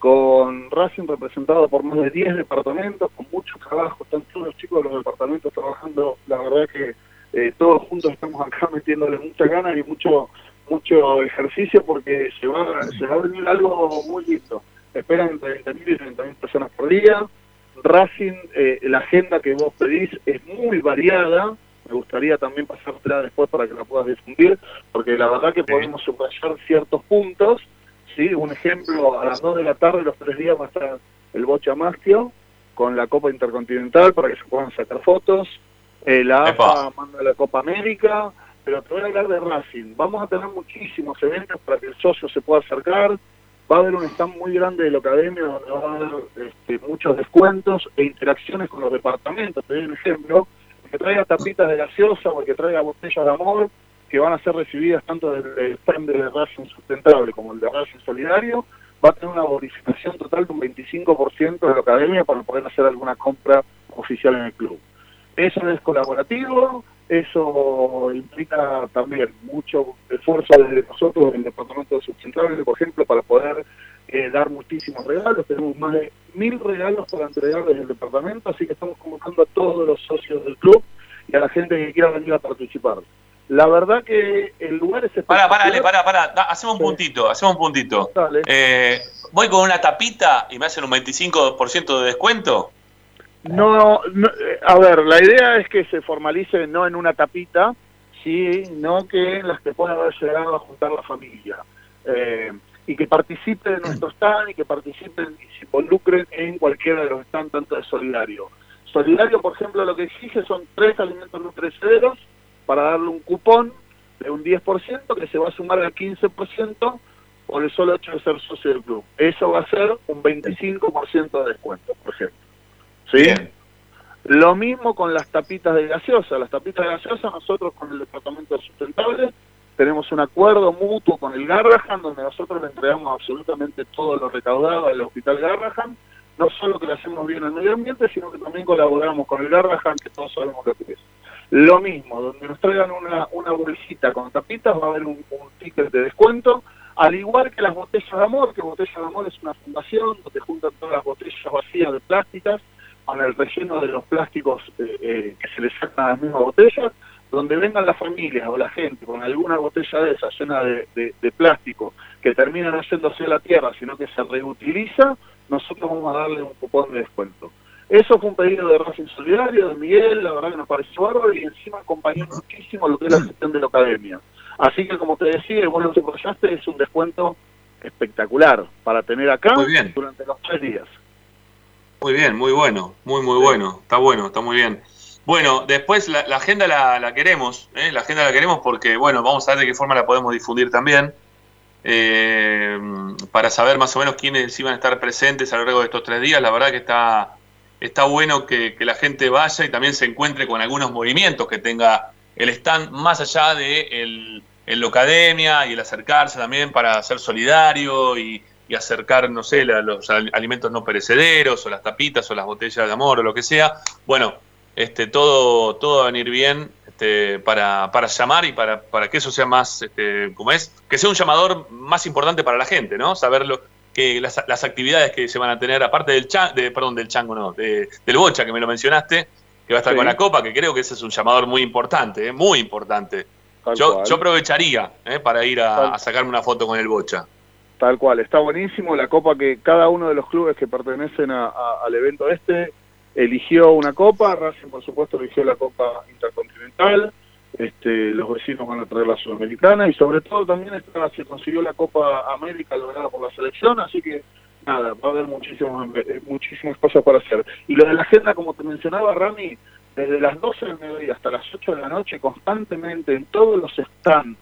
con Racing representado por más de 10 departamentos, con mucho trabajo, están todos los chicos de los departamentos trabajando, la verdad que eh, todos juntos estamos acá metiéndole muchas ganas y mucho mucho ejercicio porque se va, se va a venir algo muy lindo. Esperan 30.000 y 30.000 personas por día. Racing, eh, la agenda que vos pedís es muy variada. Me gustaría también pasártela después para que la puedas difundir, porque la verdad que podemos subrayar ciertos puntos ¿sí? Un ejemplo, a las 2 de la tarde, los tres días va a estar el Bocha Mastio con la Copa Intercontinental para que se puedan sacar fotos. Eh, la AFA manda la Copa América, pero te voy a hablar de Racing. Vamos a tener muchísimos eventos para que el socio se pueda acercar. Va a haber un stand muy grande de la academia donde va a haber este, muchos descuentos e interacciones con los departamentos. Te doy un ejemplo, el que traiga tapitas de gaseosa o el que traiga botellas de amor que van a ser recibidas tanto del stand de Racing Sustentable como el de Racing Solidario, va a tener una bonificación total de un 25% de la academia para poder hacer alguna compra oficial en el club. Eso es colaborativo, eso implica también mucho esfuerzo desde nosotros, el Departamento de Sustentable, por ejemplo, para poder eh, dar muchísimos regalos. Tenemos más de mil regalos para entregar desde el departamento, así que estamos convocando a todos los socios del club y a la gente que quiera venir a participar. La verdad que el lugar es Pará, pará, pará, pará. hacemos un puntito, hacemos un puntito. Eh, ¿Voy con una tapita y me hacen un 25% de descuento? No, a ver, la idea es que se formalice no en una tapita, sí, no que en las que pueda haber llegado a juntar la familia. Eh, y que participen de nuestro stand y que participen y se involucren en cualquiera de los stands tanto de Solidario. Solidario, por ejemplo, lo que exige son tres alimentos no perecederos para darle un cupón de un 10% que se va a sumar al 15% por el solo hecho de ser socio del club. Eso va a ser un 25% de descuento, por ejemplo. ¿Sí? Lo mismo con las tapitas de gaseosa. Las tapitas de gaseosa nosotros con el Departamento de Sustentable tenemos un acuerdo mutuo con el Garrahan donde nosotros le entregamos absolutamente todo lo recaudado al Hospital Garrahan. No solo que le hacemos bien al medio ambiente, sino que también colaboramos con el Garrahan, que todos sabemos lo que es. Lo mismo, donde nos traigan una, una bolsita con tapitas va a haber un, un ticket de descuento, al igual que las botellas de amor, que Botellas de Amor es una fundación donde juntan todas las botellas vacías de plásticas con el relleno de los plásticos eh, eh, que se les sacan a las mismas botellas, donde vengan las familias o la gente con alguna botella de esas llena de, de, plástico que termina no yéndose a la tierra, sino que se reutiliza, nosotros vamos a darle un cupón de descuento. Eso fue un pedido de Racing Solidario, de Miguel, la verdad que nos pareció bárbaro y encima acompañó muchísimo lo que es la gestión de la academia. Así que como te decía, vos lo es un descuento espectacular para tener acá durante los tres días. Muy bien, muy bueno, muy, muy bueno. Está bueno, está muy bien. Bueno, después la, agenda la, queremos, ¿eh? la agenda la queremos porque, bueno, vamos a ver de qué forma la podemos difundir también, eh, para saber más o menos quiénes iban a estar presentes a lo largo de estos tres días. La verdad que está, está bueno que, la gente vaya y también se encuentre con algunos movimientos que tenga el stand, más allá de el, el Locademia y el acercarse también para ser solidario y, y acercar, no sé, los alimentos no perecederos o las tapitas o las botellas de amor o lo que sea. Bueno, este, todo, todo va a venir bien este, para, para llamar y para, para que eso sea más, este, como es, que sea un llamador más importante para la gente, ¿no? Saber que las, las actividades que se van a tener, aparte del chan, de, perdón, del chango, no, del bocha que me lo mencionaste, que va a estar con la copa, que creo que ese es un llamador muy importante, ¿eh? muy importante. Yo, yo, aprovecharía ¿eh? para ir a sacarme una foto con el bocha. Tal cual, está buenísimo. La copa que cada uno de los clubes que pertenecen al evento este eligió una copa. Racing, por supuesto, eligió la copa intercontinental. Este, los vecinos van a traer la sudamericana y sobre todo también se consiguió la Copa América lograda por la selección, así que nada, va a haber muchísimos, eh, muchísimas cosas para hacer. Y lo de la agenda, como te mencionaba Rami, desde las 12 del mediodía hasta las 8 de la noche, constantemente en todos los stands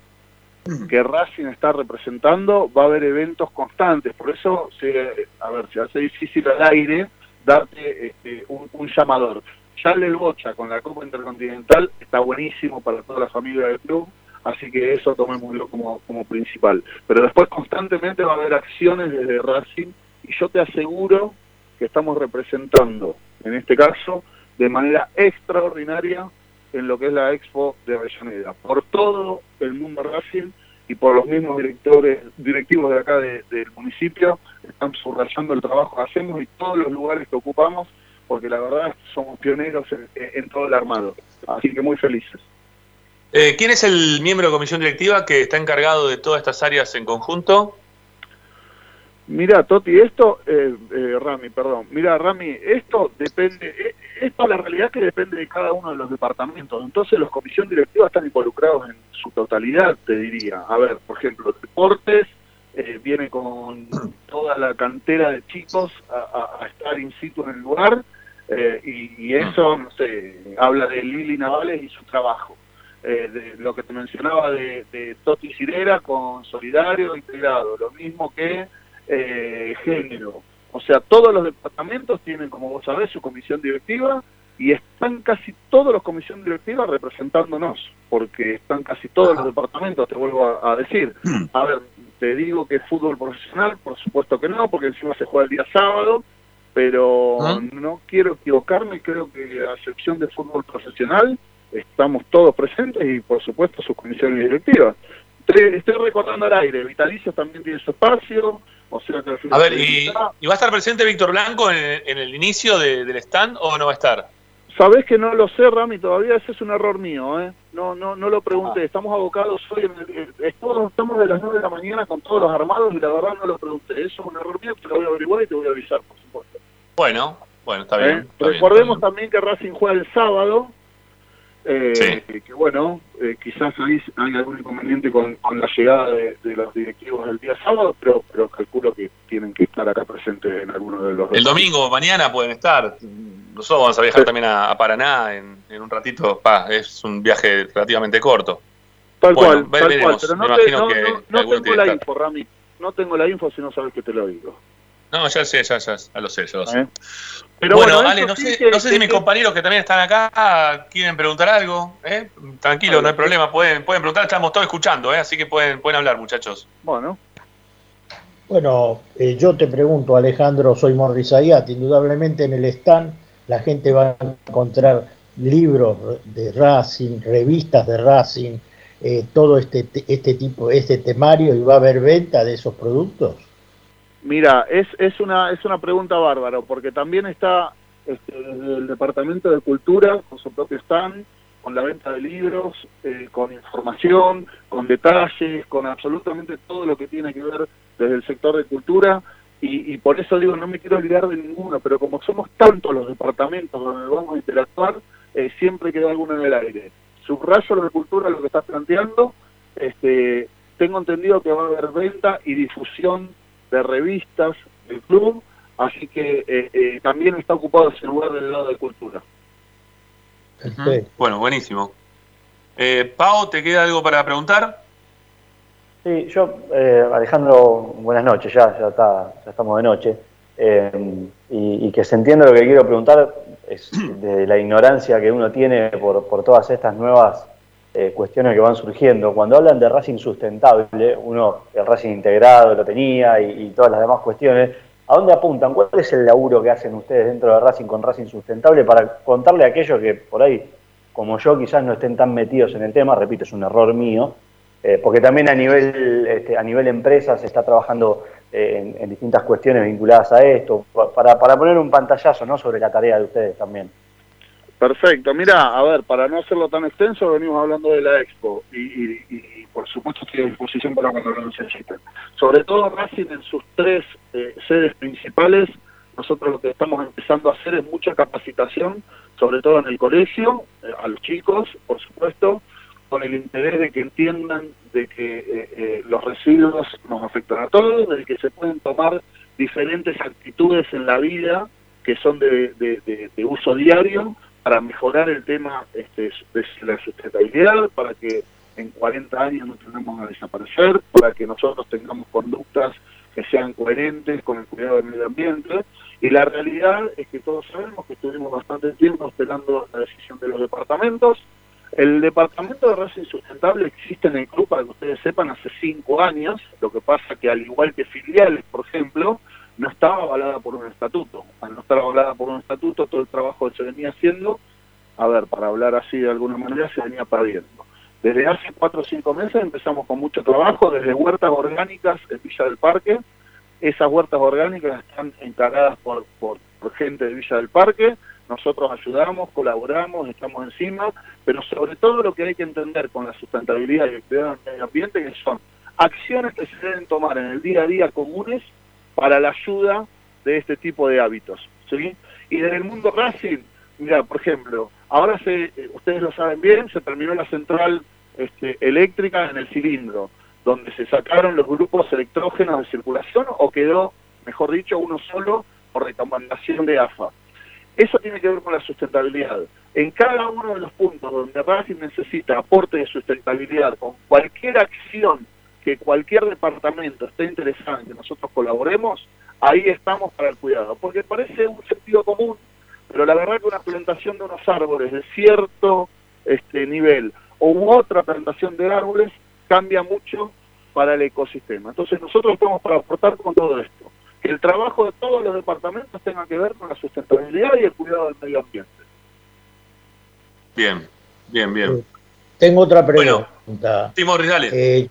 que Racing está representando, va a haber eventos constantes. Por eso, se, a ver, se hace difícil al aire darte este, un, llamador. Ya el Bocha con la Copa Intercontinental está buenísimo para toda la familia del club, así que eso tomémoslo como, como principal. Pero después constantemente va a haber acciones desde Racing y yo te aseguro que estamos representando, en este caso, de manera extraordinaria en lo que es la Expo de Avellaneda, por todo el mundo Racing y por los mismos directores directivos de acá del municipio, están subrayando el trabajo que hacemos y todos los lugares que ocupamos, porque la verdad somos pioneros en, todo el armado. Así que muy felices. Eh, ¿Quién es el miembro de comisión directiva que está encargado de todas estas áreas en conjunto? Mira, Toti, esto, eh, eh, Rami, perdón, mira, Rami, esto depende, eh, esto la realidad que depende de cada uno de los departamentos, entonces los comisiones directivas están involucrados en su totalidad, te diría. A ver, por ejemplo, deportes eh, viene con toda la cantera de chicos a, estar in situ en el lugar, y, eso, no sé, habla de Lili Navales y su trabajo. de lo que te mencionaba de, de Toti Cirera con Solidario Integrado, lo mismo que eh, género. O sea, todos los departamentos tienen, como vos sabés, su comisión directiva y están casi todos los comisiones directivas representándonos, porque están casi todos los departamentos, te vuelvo a, decir. Hmm. A ver, te digo que fútbol profesional, por supuesto que no, porque encima se juega el día sábado, pero ¿Ah? no quiero equivocarme, creo que a excepción de fútbol profesional, estamos todos presentes y por supuesto sus comisiones directivas. Estoy, recordando al aire, Vitalicio también tiene su espacio, a ver, y, va a estar presente Víctor Blanco en, el inicio del stand o no va a estar? Sabés que no lo sé, Rami, todavía ese es un error mío, ¿eh? No, no, no lo pregunté. Ah. Estamos abocados hoy, en el, estamos de las 9 de la mañana con todos los armados y la verdad no lo pregunté. Eso es un error mío, te lo voy a averiguar y te voy a avisar, por supuesto. Bueno, bueno, está bien. ¿Eh? Recordemos también que Racing juega el sábado Eh, que bueno, eh, quizás ahí hay algún inconveniente con, con la llegada de, los directivos del día sábado, pero, pero calculo que tienen que estar acá presentes en alguno de los El domingo, mañana pueden estar. Nosotros vamos a viajar también a, Paraná en, en, un ratito. es un viaje relativamente corto. Tal cual, tal cual, pero no, tengo la info, Rami. No tengo la info si no sabes que te lo digo. No, ya sé, ya, ya, ya lo sé, ya lo sé. ¿Eh? Pero bueno, Ale, no sé, no sé si mis compañeros que también están acá quieren preguntar algo. ¿eh? Tranquilo, no hay problema, pueden, pueden preguntar, estamos todos escuchando, ¿eh? así que pueden, pueden hablar, muchachos. Bueno. Bueno, eh, yo te pregunto, Alejandro, soy Morris Ayat, indudablemente en el stand la gente va a encontrar libros de Racing, revistas de Racing, eh, todo este, este tipo, este temario y va a haber venta de esos productos? Mira, es, es, una, es una pregunta bárbara, porque también está este, el Departamento de Cultura con su propio stand, con la venta de libros, eh, con información, con detalles, con absolutamente todo lo que tiene que ver desde el sector de cultura. Y, y por eso digo, no me quiero olvidar de ninguno, pero como somos tantos los departamentos donde vamos a interactuar, eh, siempre queda alguno en el aire subrayo de cultura, lo que estás planteando. Este, tengo entendido que va a haber venta y difusión de revistas del club, así que eh, eh, también está ocupado ese lugar del lado de cultura. Bueno, buenísimo. Eh, Pau, ¿te queda algo para preguntar? Sí, yo, eh, Alejandro, buenas noches, ya, ya, está, ya estamos de noche. y, y, que se entienda lo que quiero preguntar, es de la ignorancia que uno tiene por, por todas estas nuevas eh, cuestiones que van surgiendo. Cuando hablan de Racing sustentable, uno, el Racing integrado lo tenía y, todas las demás cuestiones, ¿a dónde apuntan? ¿Cuál es el laburo que hacen ustedes dentro de Racing con Racing sustentable para contarle a aquellos que por ahí, como yo, quizás no estén tan metidos en el tema? Repito, es un error mío, eh, porque también a nivel, este, a nivel empresa se está trabajando eh, en, distintas cuestiones vinculadas a esto, para, para poner un pantallazo ¿no? sobre la tarea de ustedes también. Perfecto, mira, a ver, para no hacerlo tan extenso, venimos hablando de la Expo y, por supuesto estoy a disposición para cuando lo necesiten. Sobre todo Racing en sus tres eh, sedes principales, nosotros lo que estamos empezando a hacer es mucha capacitación, sobre todo en el colegio, eh, a los chicos, por supuesto, con el interés de que entiendan de que eh, eh, los residuos nos afectan a todos, de que se pueden tomar diferentes actitudes en la vida que son de, uso diario para mejorar el tema este, de la sustentabilidad, para que en 40 años no tengamos a desaparecer, para que nosotros tengamos conductas que sean coherentes con el cuidado del medio ambiente. Y la realidad es que todos sabemos que estuvimos bastante tiempo esperando la decisión de los departamentos, el departamento de Racing Sustentable existe en el club, para que ustedes sepan, hace cinco años. Lo que pasa que al igual que filiales, por ejemplo, no estaba avalada por un estatuto. Al no estar avalada por un estatuto, todo el trabajo que se venía haciendo, a ver, para hablar así de alguna manera, se venía perdiendo. Desde hace cuatro o cinco meses empezamos con mucho trabajo, desde huertas orgánicas en Villa del Parque. Esas huertas orgánicas están encargadas por, por gente de Villa del Parque nosotros ayudamos, colaboramos, estamos encima, pero sobre todo lo que hay que entender con la sustentabilidad y el medio ambiente, que son acciones que se deben tomar en el día a día comunes para la ayuda de este tipo de hábitos. ¿sí? Y desde el mundo Racing, mira, por ejemplo, ahora se, eh, ustedes lo saben bien, se terminó la central este, eléctrica en el cilindro, donde se sacaron los grupos electrógenos de circulación o quedó, mejor dicho, uno solo por recomendación de AFA. Eso tiene que ver con la sustentabilidad. En cada uno de los puntos donde Racing necesita aporte de sustentabilidad con cualquier acción que cualquier departamento esté interesado en que nosotros colaboremos, ahí estamos para el cuidado. Porque parece un sentido común, pero la verdad que una plantación de unos árboles de cierto este, nivel o otra plantación de árboles cambia mucho para el ecosistema. Entonces nosotros estamos para aportar con todo esto que el trabajo de todos los departamentos tenga que ver con la sustentabilidad y el cuidado del medio ambiente. Bien, bien, bien. tengo otra pregunta. Timor, dale. Eh,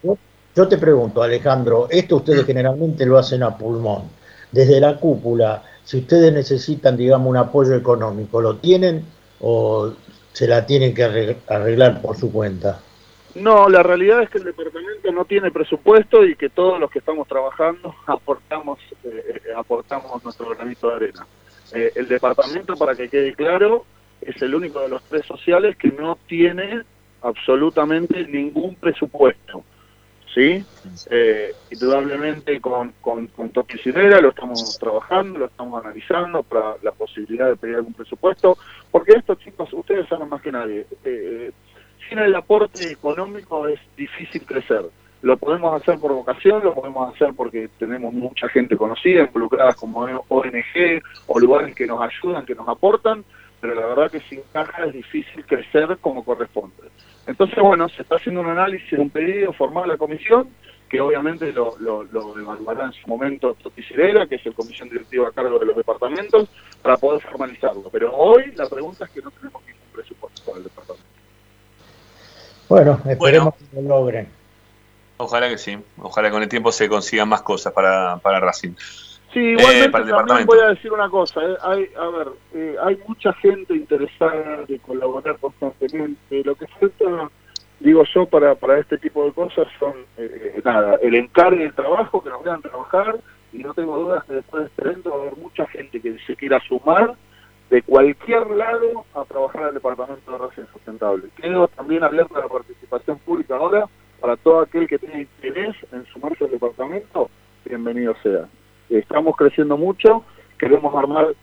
yo, te pregunto, Alejandro, esto ustedes mm. generalmente lo hacen a pulmón. Desde la cúpula, si ustedes necesitan, digamos, un apoyo económico, ¿lo tienen o se la tienen que arreglar por su cuenta? No, la realidad es que el departamento no tiene presupuesto y que todos los que estamos trabajando aportamos eh, aportamos nuestro granito de arena. Eh, el departamento, para que quede claro, es el único de los tres sociales que no tiene absolutamente ningún presupuesto. ¿Sí? Eh, indudablemente con, con, con Toque lo estamos trabajando, lo estamos analizando para la posibilidad de pedir algún presupuesto, porque esto, chicos, ustedes saben más que nadie, eh, sin el aporte económico es difícil crecer. Lo podemos hacer por vocación, lo podemos hacer porque tenemos mucha gente conocida, involucrada como ONG o lugares que nos ayudan, que nos aportan, pero la verdad que sin caja es difícil crecer como corresponde. Entonces, bueno, se está haciendo un análisis, un pedido formal a la comisión, que obviamente lo, lo, lo evaluará en su momento Toticirera, que es el comisión directiva a cargo de los departamentos, para poder formalizarlo. Pero hoy la pregunta es que no tenemos ningún presupuesto para el departamento. Bueno, esperemos que lo logren. Ojalá que sí, ojalá que con el tiempo se consigan más cosas para, para Racing. Sí, igualmente también voy a decir una cosa. Eh, hay, a ver, eh, hay mucha gente interesada de colaborar constantemente. Lo que falta, digo yo, para, para este tipo de cosas son, eh, nada, el encargue del trabajo, que nos vean trabajar, y no tengo dudas que después de este evento va a haber mucha gente que se quiera sumar de cualquier lado a trabajar al Departamento de Racing Sustentable. Quedo también abierto a la participación pública ahora para todo aquel que tenga interés en sumarse al departamento, bienvenido sea estamos creciendo mucho, queremos armar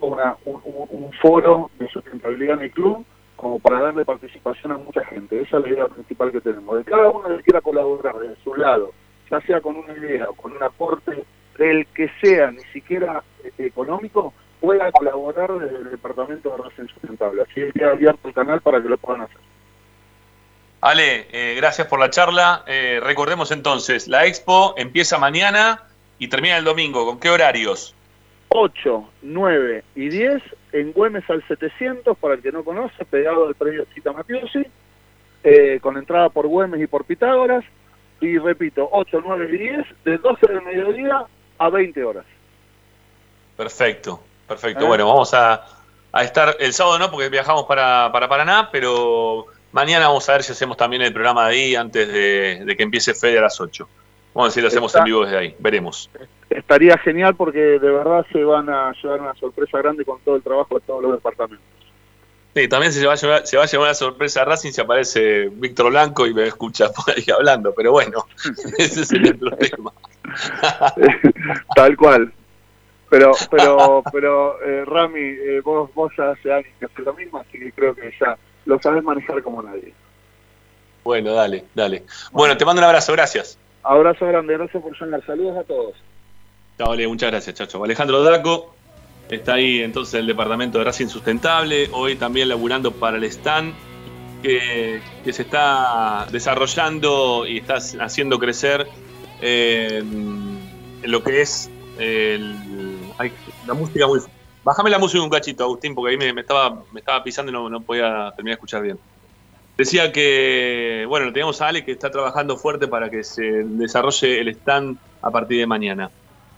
una, un, foro de sustentabilidad en el club como para darle participación a mucha gente. Esa es la idea principal que tenemos. De cada uno que quiera colaborar de su lado, ya sea con una idea o con un aporte del que sea, ni siquiera eh, económico, pueda colaborar desde el Departamento de Racing Sustentable. Así que queda abierto el canal para que lo puedan hacer. Ale, eh, gracias por la charla. Eh, recordemos entonces, la expo empieza mañana y termina el domingo. ¿Con qué horarios? 8, 9 y 10 en Güemes al 700, para el que no conoce, pegado al predio Cita Mafiosi, eh, con entrada por Güemes y por Pitágoras. Y repito, 8, 9 y 10, de 12 del mediodía a 20 horas. Perfecto, perfecto. Bueno, vamos a, a, estar el sábado, no, porque viajamos para, para Paraná, pero mañana vamos a ver si hacemos también el programa de ahí antes de, de que empiece Fede a las 8. Vamos a ver si lo hacemos en vivo desde ahí, veremos. Estaría genial porque de verdad se van a llevar una sorpresa grande con todo el trabajo de todos los departamentos. Sí, también se va a llevar, se va a llevar una sorpresa a Racing si aparece Víctor Blanco y me escucha por ahí hablando, pero bueno, ese es el problema. Tal cual. Pero, pero, pero eh, Rami, eh, vos, vos ya hace años que haces lo mismo, así que creo que ya lo sabes manejar como nadie. Bueno, dale, dale. Bueno, te mando un abrazo, gracias. Abrazo grande, gracias por llamar. Saludos a todos. Vale, muchas gracias, Chacho. Alejandro Daco está ahí entonces en el departamento de Racing Sustentable, hoy también laburando para el stand que, se está desarrollando y está haciendo crecer eh, lo que es la música muy... Bájame la música un cachito, Agustín, porque ahí me, estaba, me estaba pisando y no podía terminar de escuchar bien. Decía que, bueno, tenemos a Ale que está trabajando fuerte para que se desarrolle el stand a partir de mañana.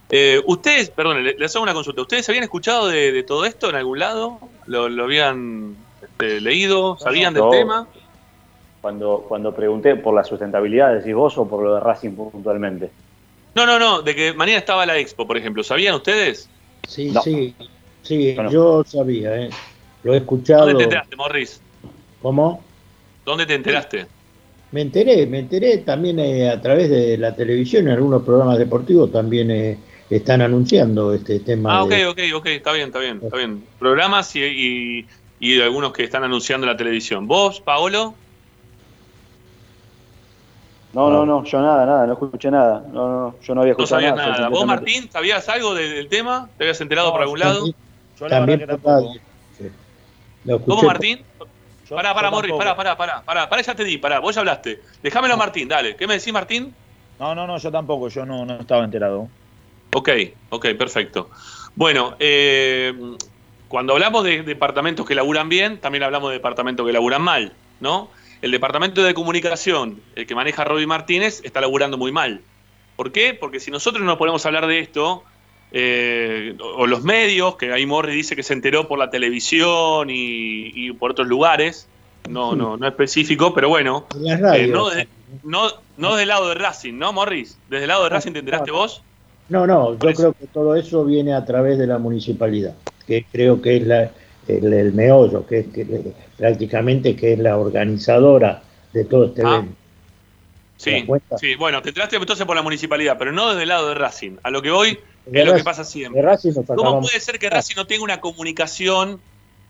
Eh, ustedes, perdón, les hago una consulta. ¿Ustedes habían escuchado de, todo esto en algún lado? ¿Lo, habían este, leído? ¿Sabían del tema? Cuando, cuando pregunté por la sustentabilidad, ¿decís vos o por lo de Racing puntualmente? No, no, no, de que mañana estaba la expo, por ejemplo. ¿Sabían ustedes? Sí, sí, sí, yo sabía, ¿eh? Lo he escuchado. ¿Dónde te enteraste, Morris? ¿Cómo? ¿Dónde te enteraste? Me enteré, me enteré también eh, a través de la televisión, en algunos programas deportivos también eh, están anunciando este tema. Ah, ok, ok, ok, está bien, está bien, está bien. Programas y, y, algunos que están anunciando la televisión. ¿Vos, Paolo? No, no, no, yo nada, nada, no escuché nada. No, no, yo no había escuchado no nada. ¿Vos, Martín, sabías algo del tema? ¿Te habías enterado por algún lado? Yo la también verdad que tampoco. ¿Vos, Martín? Pará, pará, Morris, pará, pará, pará, pará, pará, ya te di, pará, vos ya hablaste. Déjamelo a Martín, dale. ¿Qué me decís, Martín? No, no, no, yo tampoco, yo no, no estaba enterado. Ok, ok, perfecto. Bueno, eh, cuando hablamos de departamentos que laburan bien, también hablamos de departamentos que laburan mal, ¿no? El departamento de comunicación, el que maneja Robbie Martínez, está laburando muy mal. ¿Por qué? Porque si nosotros no podemos hablar de esto, eh, o los medios, que ahí Morri dice que se enteró por la televisión y, por otros lugares, no, no, no específico, pero bueno, eh, no, no, no del lado de Racing, ¿no, Morris? ¿Desde el lado de Racing te enteraste vos? No, no, yo creo que todo eso viene a través de la municipalidad, que creo que es la, el, meollo, que es prácticamente que es la organizadora de todo este Ah. evento. Sí, sí, bueno, te entraste entonces por la municipalidad, pero no desde el lado de Racing. A lo que voy De es lo que pasa siempre. ¿Cómo puede ser que Racing no tenga una comunicación,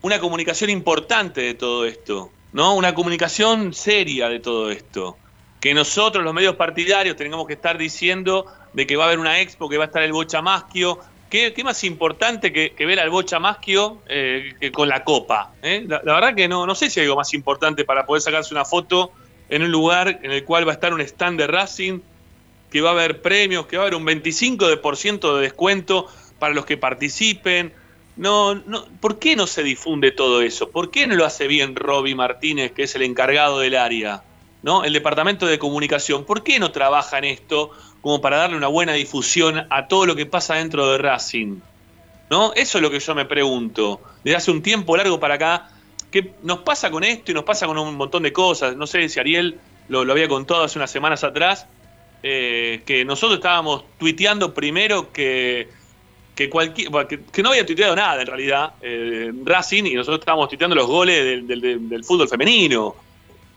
una comunicación importante de todo esto? ¿No? Una comunicación seria de todo esto. Que nosotros, los medios partidarios, tengamos que estar diciendo de que va a haber una expo, que va a estar el Bocha Maschio. ¿Qué, qué más importante que, que ver al Bocha Maschio eh, que con la copa? eh? La, la verdad que no, no sé si hay algo más importante para poder sacarse una foto en un lugar en el cual va a estar un stand de Racing, que va a haber premios, que va a haber un 25% de descuento para los que participen. No, no, ¿Por qué no se difunde todo eso? ¿Por qué no lo hace bien Roby Martínez, que es el encargado del área? ¿no? El departamento de comunicación, ¿por qué no trabaja en esto como para darle una buena difusión a todo lo que pasa dentro de Racing? ¿No? Eso es lo que yo me pregunto. Desde hace un tiempo largo para acá, ¿qué nos pasa con esto y nos pasa con un montón de cosas? No sé si Ariel lo, había contado hace unas semanas atrás, eh, que nosotros estábamos tuiteando primero que, que, cualquier, que, que no había tuiteado nada en realidad eh, Racing y nosotros estábamos tuiteando los goles del, fútbol femenino.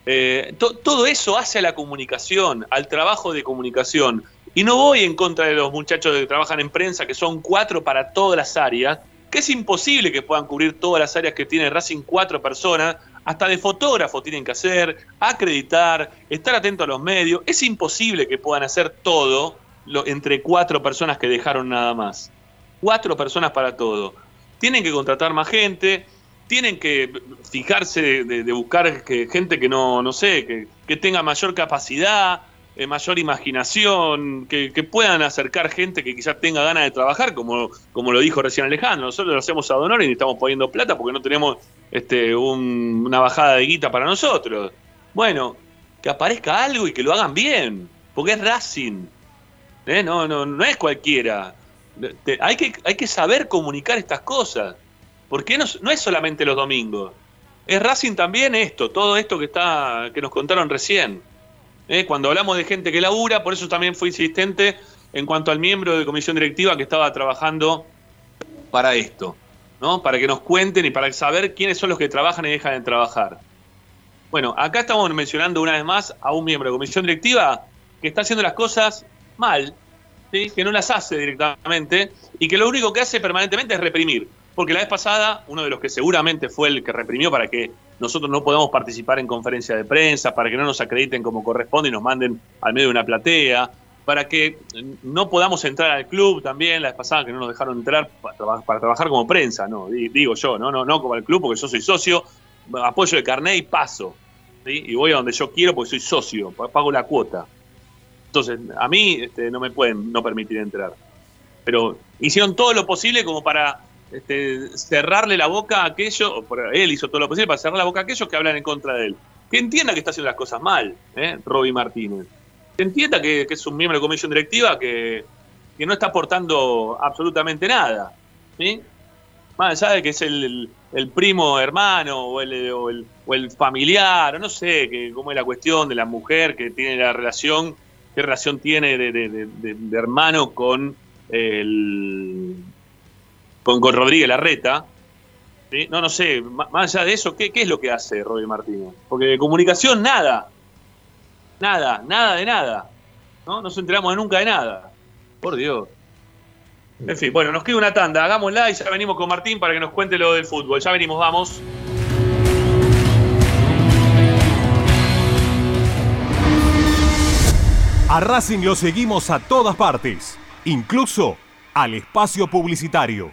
Eh, to- todo eso hace a la comunicación, al trabajo de comunicación. Y no voy en contra de los muchachos que trabajan en prensa, que son cuatro para todas las áreas, que es imposible que puedan cubrir todas las áreas que tiene Racing cuatro personas, hasta de fotógrafo tienen que hacer, acreditar, estar atento a los medios. Es imposible que puedan hacer todo lo- entre cuatro personas que dejaron nada más. Cuatro personas para todo. Tienen que contratar más gente, tienen que fijarse de, buscar que, gente que no, no sé, que, que tenga mayor capacidad, eh, mayor imaginación, que, puedan acercar gente que quizás tenga ganas de trabajar, como, como lo dijo recién Alejandro. Nosotros lo hacemos a Donor y estamos poniendo plata porque no tenemos este, un- una bajada de guita para nosotros. Bueno, que aparezca algo y que lo hagan bien, porque es Racing. ¿eh? No, no, no es cualquiera. Hay, que, hay que saber comunicar estas cosas. Porque no, no es solamente los domingos. Es Racing también esto, todo esto que está que nos contaron recién. ¿Eh? Cuando hablamos de gente que labura, por eso también fui insistente en cuanto al miembro de comisión directiva que estaba trabajando para esto, ¿no? Para que nos cuenten y para saber quiénes son los que trabajan y dejan de trabajar. Bueno, acá estamos mencionando una vez más a un miembro de comisión directiva que está haciendo las cosas mal, ¿sí? que no las hace directamente y que lo único que hace permanentemente es reprimir. Porque la vez pasada, uno de los que seguramente fue el que reprimió para que nosotros no podamos participar en conferencia de prensa, para que no nos acrediten como corresponde y nos manden al medio de una platea, para que no podamos entrar al club también, la vez pasada que no nos dejaron entrar para, traba- para trabajar como prensa, no, Di- digo yo, no, no, no como al club porque yo soy socio, apoyo de carnet y paso, ¿sí? y voy a donde yo quiero porque soy socio, pa- pago la cuota. Entonces, a mí este, no me pueden no permitir entrar. Pero hicieron todo lo posible como para este, cerrarle la boca a aquellos, él hizo todo lo posible para cerrar la boca a aquellos que hablan en contra de él. Que entienda que está haciendo las cosas mal, ¿eh? Roby Martínez. Que entienda que, es un miembro de comisión directiva que, no está aportando absolutamente nada. ¿sí? Más allá de que es el, primo hermano o el, o el- familiar, o no sé que, cómo es la cuestión de la mujer que tiene la relación, qué relación tiene de hermano con el con, con Rodríguez Larreta. No, no sé, má- más allá de eso, ¿qué, qué es lo que hace Roby Martínez? Porque de comunicación nada. Nada, nada de nada. ¿No? No nos enteramos nunca de nada. Por Dios. En fin, bueno, nos queda una tanda, hagámosla y ya venimos con Martín para que nos cuente lo del fútbol. Ya venimos, vamos. A Racing lo seguimos a todas partes, incluso al espacio publicitario.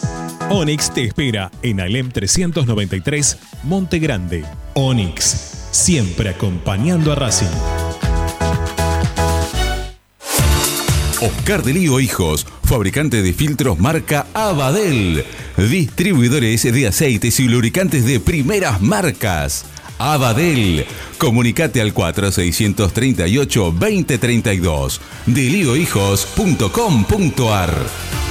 Onyx te espera en Alem 393, Monte Grande. Onyx, siempre acompañando a Racing. Oscar de Lío Hijos, fabricante de filtros marca Abadel. Distribuidores de aceites y lubricantes de primeras marcas. Abadel. Comunicate al 4638-2032. Deliohijos.com.ar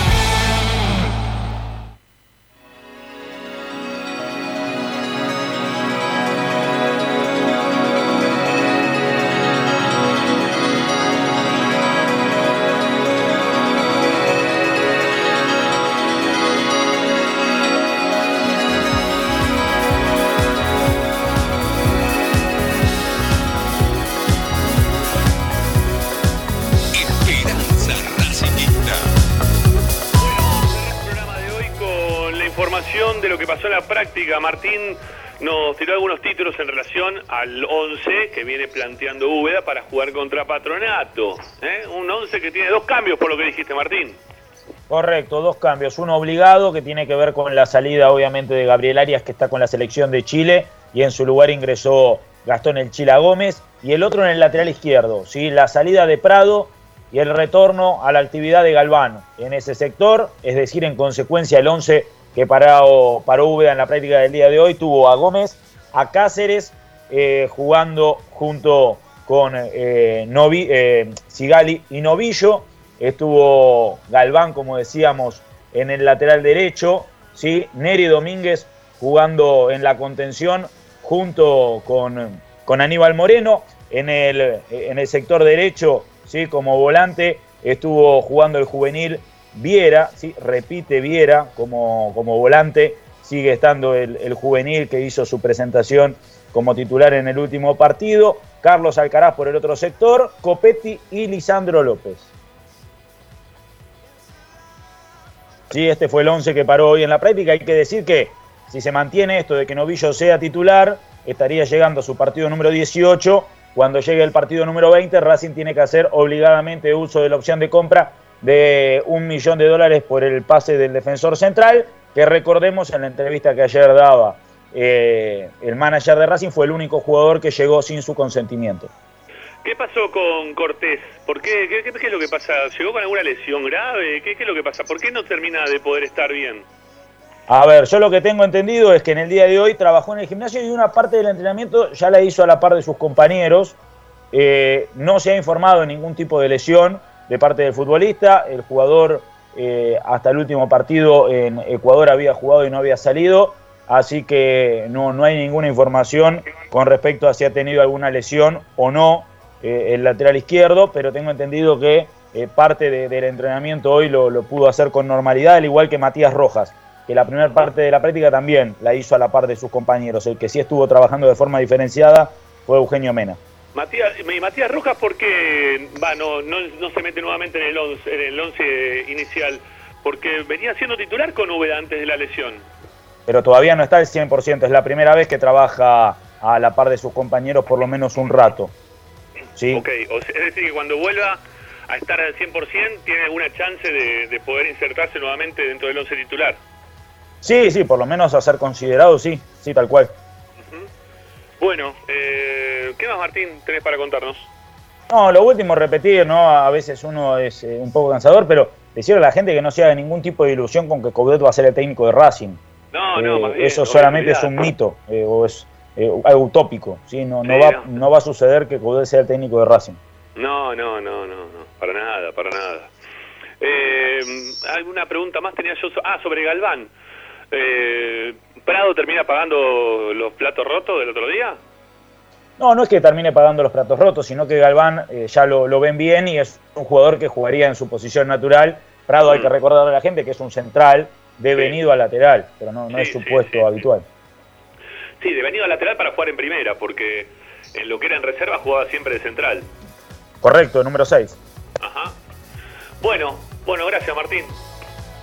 Martín nos tiró algunos títulos en relación al 11 que viene planteando Úbeda para jugar contra Patronato. ¿eh? Un 11 que tiene dos cambios, por lo que dijiste, Martín. Correcto, dos cambios. Uno obligado, que tiene que ver con la salida, obviamente, de Gabriel Arias, que está con la selección de Chile, y en su lugar ingresó Gastón El Chila Gómez, y el otro en el lateral izquierdo, ¿sí? la salida de Prado y el retorno a la actividad de Galván en ese sector, es decir, en consecuencia el 11 que paró, paró Úbeda en la práctica del día de hoy, tuvo a Gómez, a Cáceres, eh, jugando junto con eh, Novi, eh, y Novillo, estuvo Galván, como decíamos, en el lateral derecho, ¿sí? Neri Domínguez jugando en la contención junto con, con Aníbal Moreno, en el, en el sector derecho, ¿sí? como volante, estuvo jugando el juvenil Viera, ¿sí? repite Viera como, como volante, sigue estando el, juvenil que hizo su presentación como titular en el último partido, Carlos Alcaraz por el otro sector, Copetti y Lisandro López. Sí, este fue el 11 que paró hoy en la práctica. Hay que decir que si se mantiene esto de que Novillo sea titular, estaría llegando a su partido número 18. Cuando llegue el partido número 20, Racing tiene que hacer obligadamente uso de la opción de compra de un millón de dólares por el pase del defensor central, que recordemos en la entrevista que ayer daba eh, el manager de Racing fue el único jugador que llegó sin su consentimiento. ¿Qué pasó con Cortés? ¿Por qué? ¿Qué, es lo que pasa? ¿Llegó con alguna lesión grave? ¿Qué, es lo que pasa? ¿Por qué no termina de poder estar bien? A ver, yo lo que tengo entendido es que en el día de hoy trabajó en el gimnasio y una parte del entrenamiento ya la hizo a la par de sus compañeros. Eh, no se ha informado de ningún tipo de lesión de parte del futbolista. El jugador eh, hasta el último partido en Ecuador había jugado y no había salido, así que no, no hay ninguna información con respecto a si ha tenido alguna lesión o no eh, el lateral izquierdo, pero tengo entendido que eh, parte del entrenamiento hoy lo, lo, pudo hacer con normalidad, al igual que Matías Rojas, que la primera parte de la práctica también la hizo a la par de sus compañeros. El que sí estuvo trabajando de forma diferenciada fue Eugenio Mena. Matías, y Matías Rojas, ¿por qué va, no, no, se mete nuevamente en el 11 en el once inicial? porque venía siendo titular con Úbeda antes de la lesión. Pero todavía no está al 100%, es la primera vez que trabaja a la par de sus compañeros por lo menos un rato. ¿Sí? Ok, es decir, que cuando vuelva a estar al 100% tiene alguna chance de, poder insertarse nuevamente dentro del once titular. Sí, sí, por lo menos a ser considerado, sí, sí, tal cual. Bueno, eh, ¿qué más Martín tenés para contarnos? No, lo último, repetir, ¿no? A veces uno es eh, un poco cansador, pero decirle a la gente que no se haga ningún tipo de ilusión con que Coudet va a ser el técnico de Racing. No, no, eh, Eso solamente es un mito, o es algo utópico, ¿sí? No, no, va, no va a suceder que Coudet sea el técnico de Racing. No, no, no, no, no, para nada, para nada. Eh, ¿Alguna pregunta más tenía yo? Ah, sobre Galván. Eh, ¿Prado termina pagando los platos rotos del otro día? No, no es que termine pagando los platos rotos, sino que Galván eh, ya lo, ven bien y es un jugador que jugaría en su posición natural. Prado hay que mm. recordar a la gente que es un central devenido a lateral, pero no, no es su puesto habitual. Sí, devenido a lateral para jugar en primera, porque en lo que era en reserva jugaba siempre de central. Correcto, número 6. Ajá. Bueno, bueno, gracias Martín.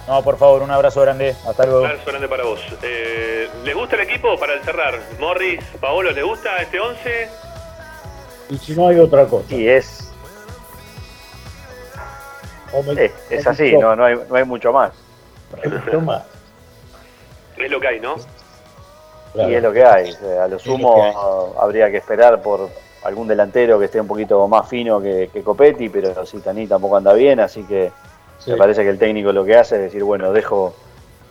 No, por favor, un abrazo grande. Hasta luego. Un abrazo grande para vos. Eh, ¿Les gusta el equipo para cerrar? Morris, Paolo, ¿les gusta este 11? Y si no hay otra cosa. Sí, es. es así, no, no, hay, no hay mucho más. hay mucho más. Es lo que hay, ¿no? Y es lo que hay. A lo sumo habría que esperar por algún delantero que esté un poquito más fino que, que Copetti, pero Citaní tampoco anda bien, así que me parece que el técnico lo que hace es decir, bueno, dejo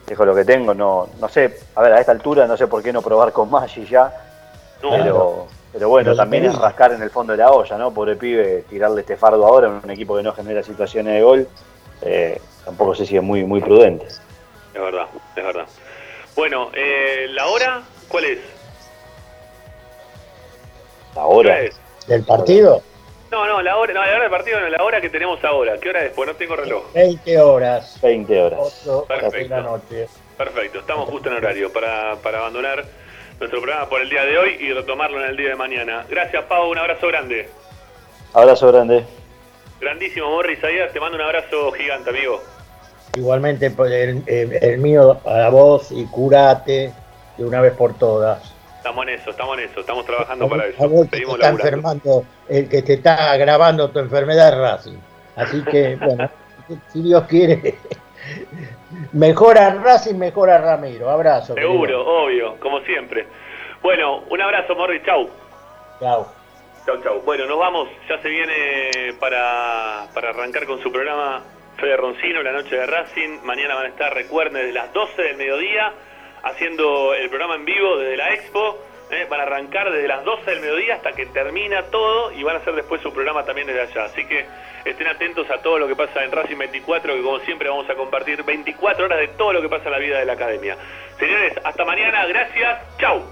dejo lo que tengo, no no sé, a ver, a esta altura no sé por qué no probar con Maggi ya, pero, pero bueno, también es rascar en el fondo de la olla, ¿no? Pobre pibe, tirarle este fardo ahora en un equipo que no genera situaciones de gol, eh, tampoco sé si es muy, muy prudente. Es verdad, es verdad. Bueno, eh, ¿la hora cuál es? ¿La hora? ¿Del partido? No, no, la hora, no, la hora del partido no, la hora que tenemos ahora. ¿Qué hora es? Pues no tengo reloj. 20 horas. 20 horas. 8 Perfecto. la noche. Perfecto, estamos justo en horario para, para abandonar nuestro programa por el día de hoy y retomarlo en el día de mañana. Gracias, Pau, un abrazo grande. Abrazo grande. Grandísimo, Morris Ayas, te mando un abrazo gigante, amigo. Igualmente, pues, el, el mío a vos y curate de una vez por todas. Estamos en eso, estamos en eso, estamos trabajando para eso. está enfermando, el que te está agravando tu enfermedad es Racing. Así que, bueno, si Dios quiere, mejora Racing, mejora Ramiro. Abrazo. Seguro, obvio, como siempre. Bueno, un abrazo, Morri, chau. Chau. Chau, chau. Bueno, nos vamos, ya se viene para, para arrancar con su programa Fede Roncino, la noche de Racing. Mañana van a estar, recuerden, desde las 12 del mediodía haciendo el programa en vivo desde la Expo. ¿eh? van a arrancar desde las 12 del mediodía hasta que termina todo y van a hacer después su programa también desde allá. Así que estén atentos a todo lo que pasa en Racing 24, que como siempre vamos a compartir 24 horas de todo lo que pasa en la vida de la academia. Señores, hasta mañana, gracias, chau.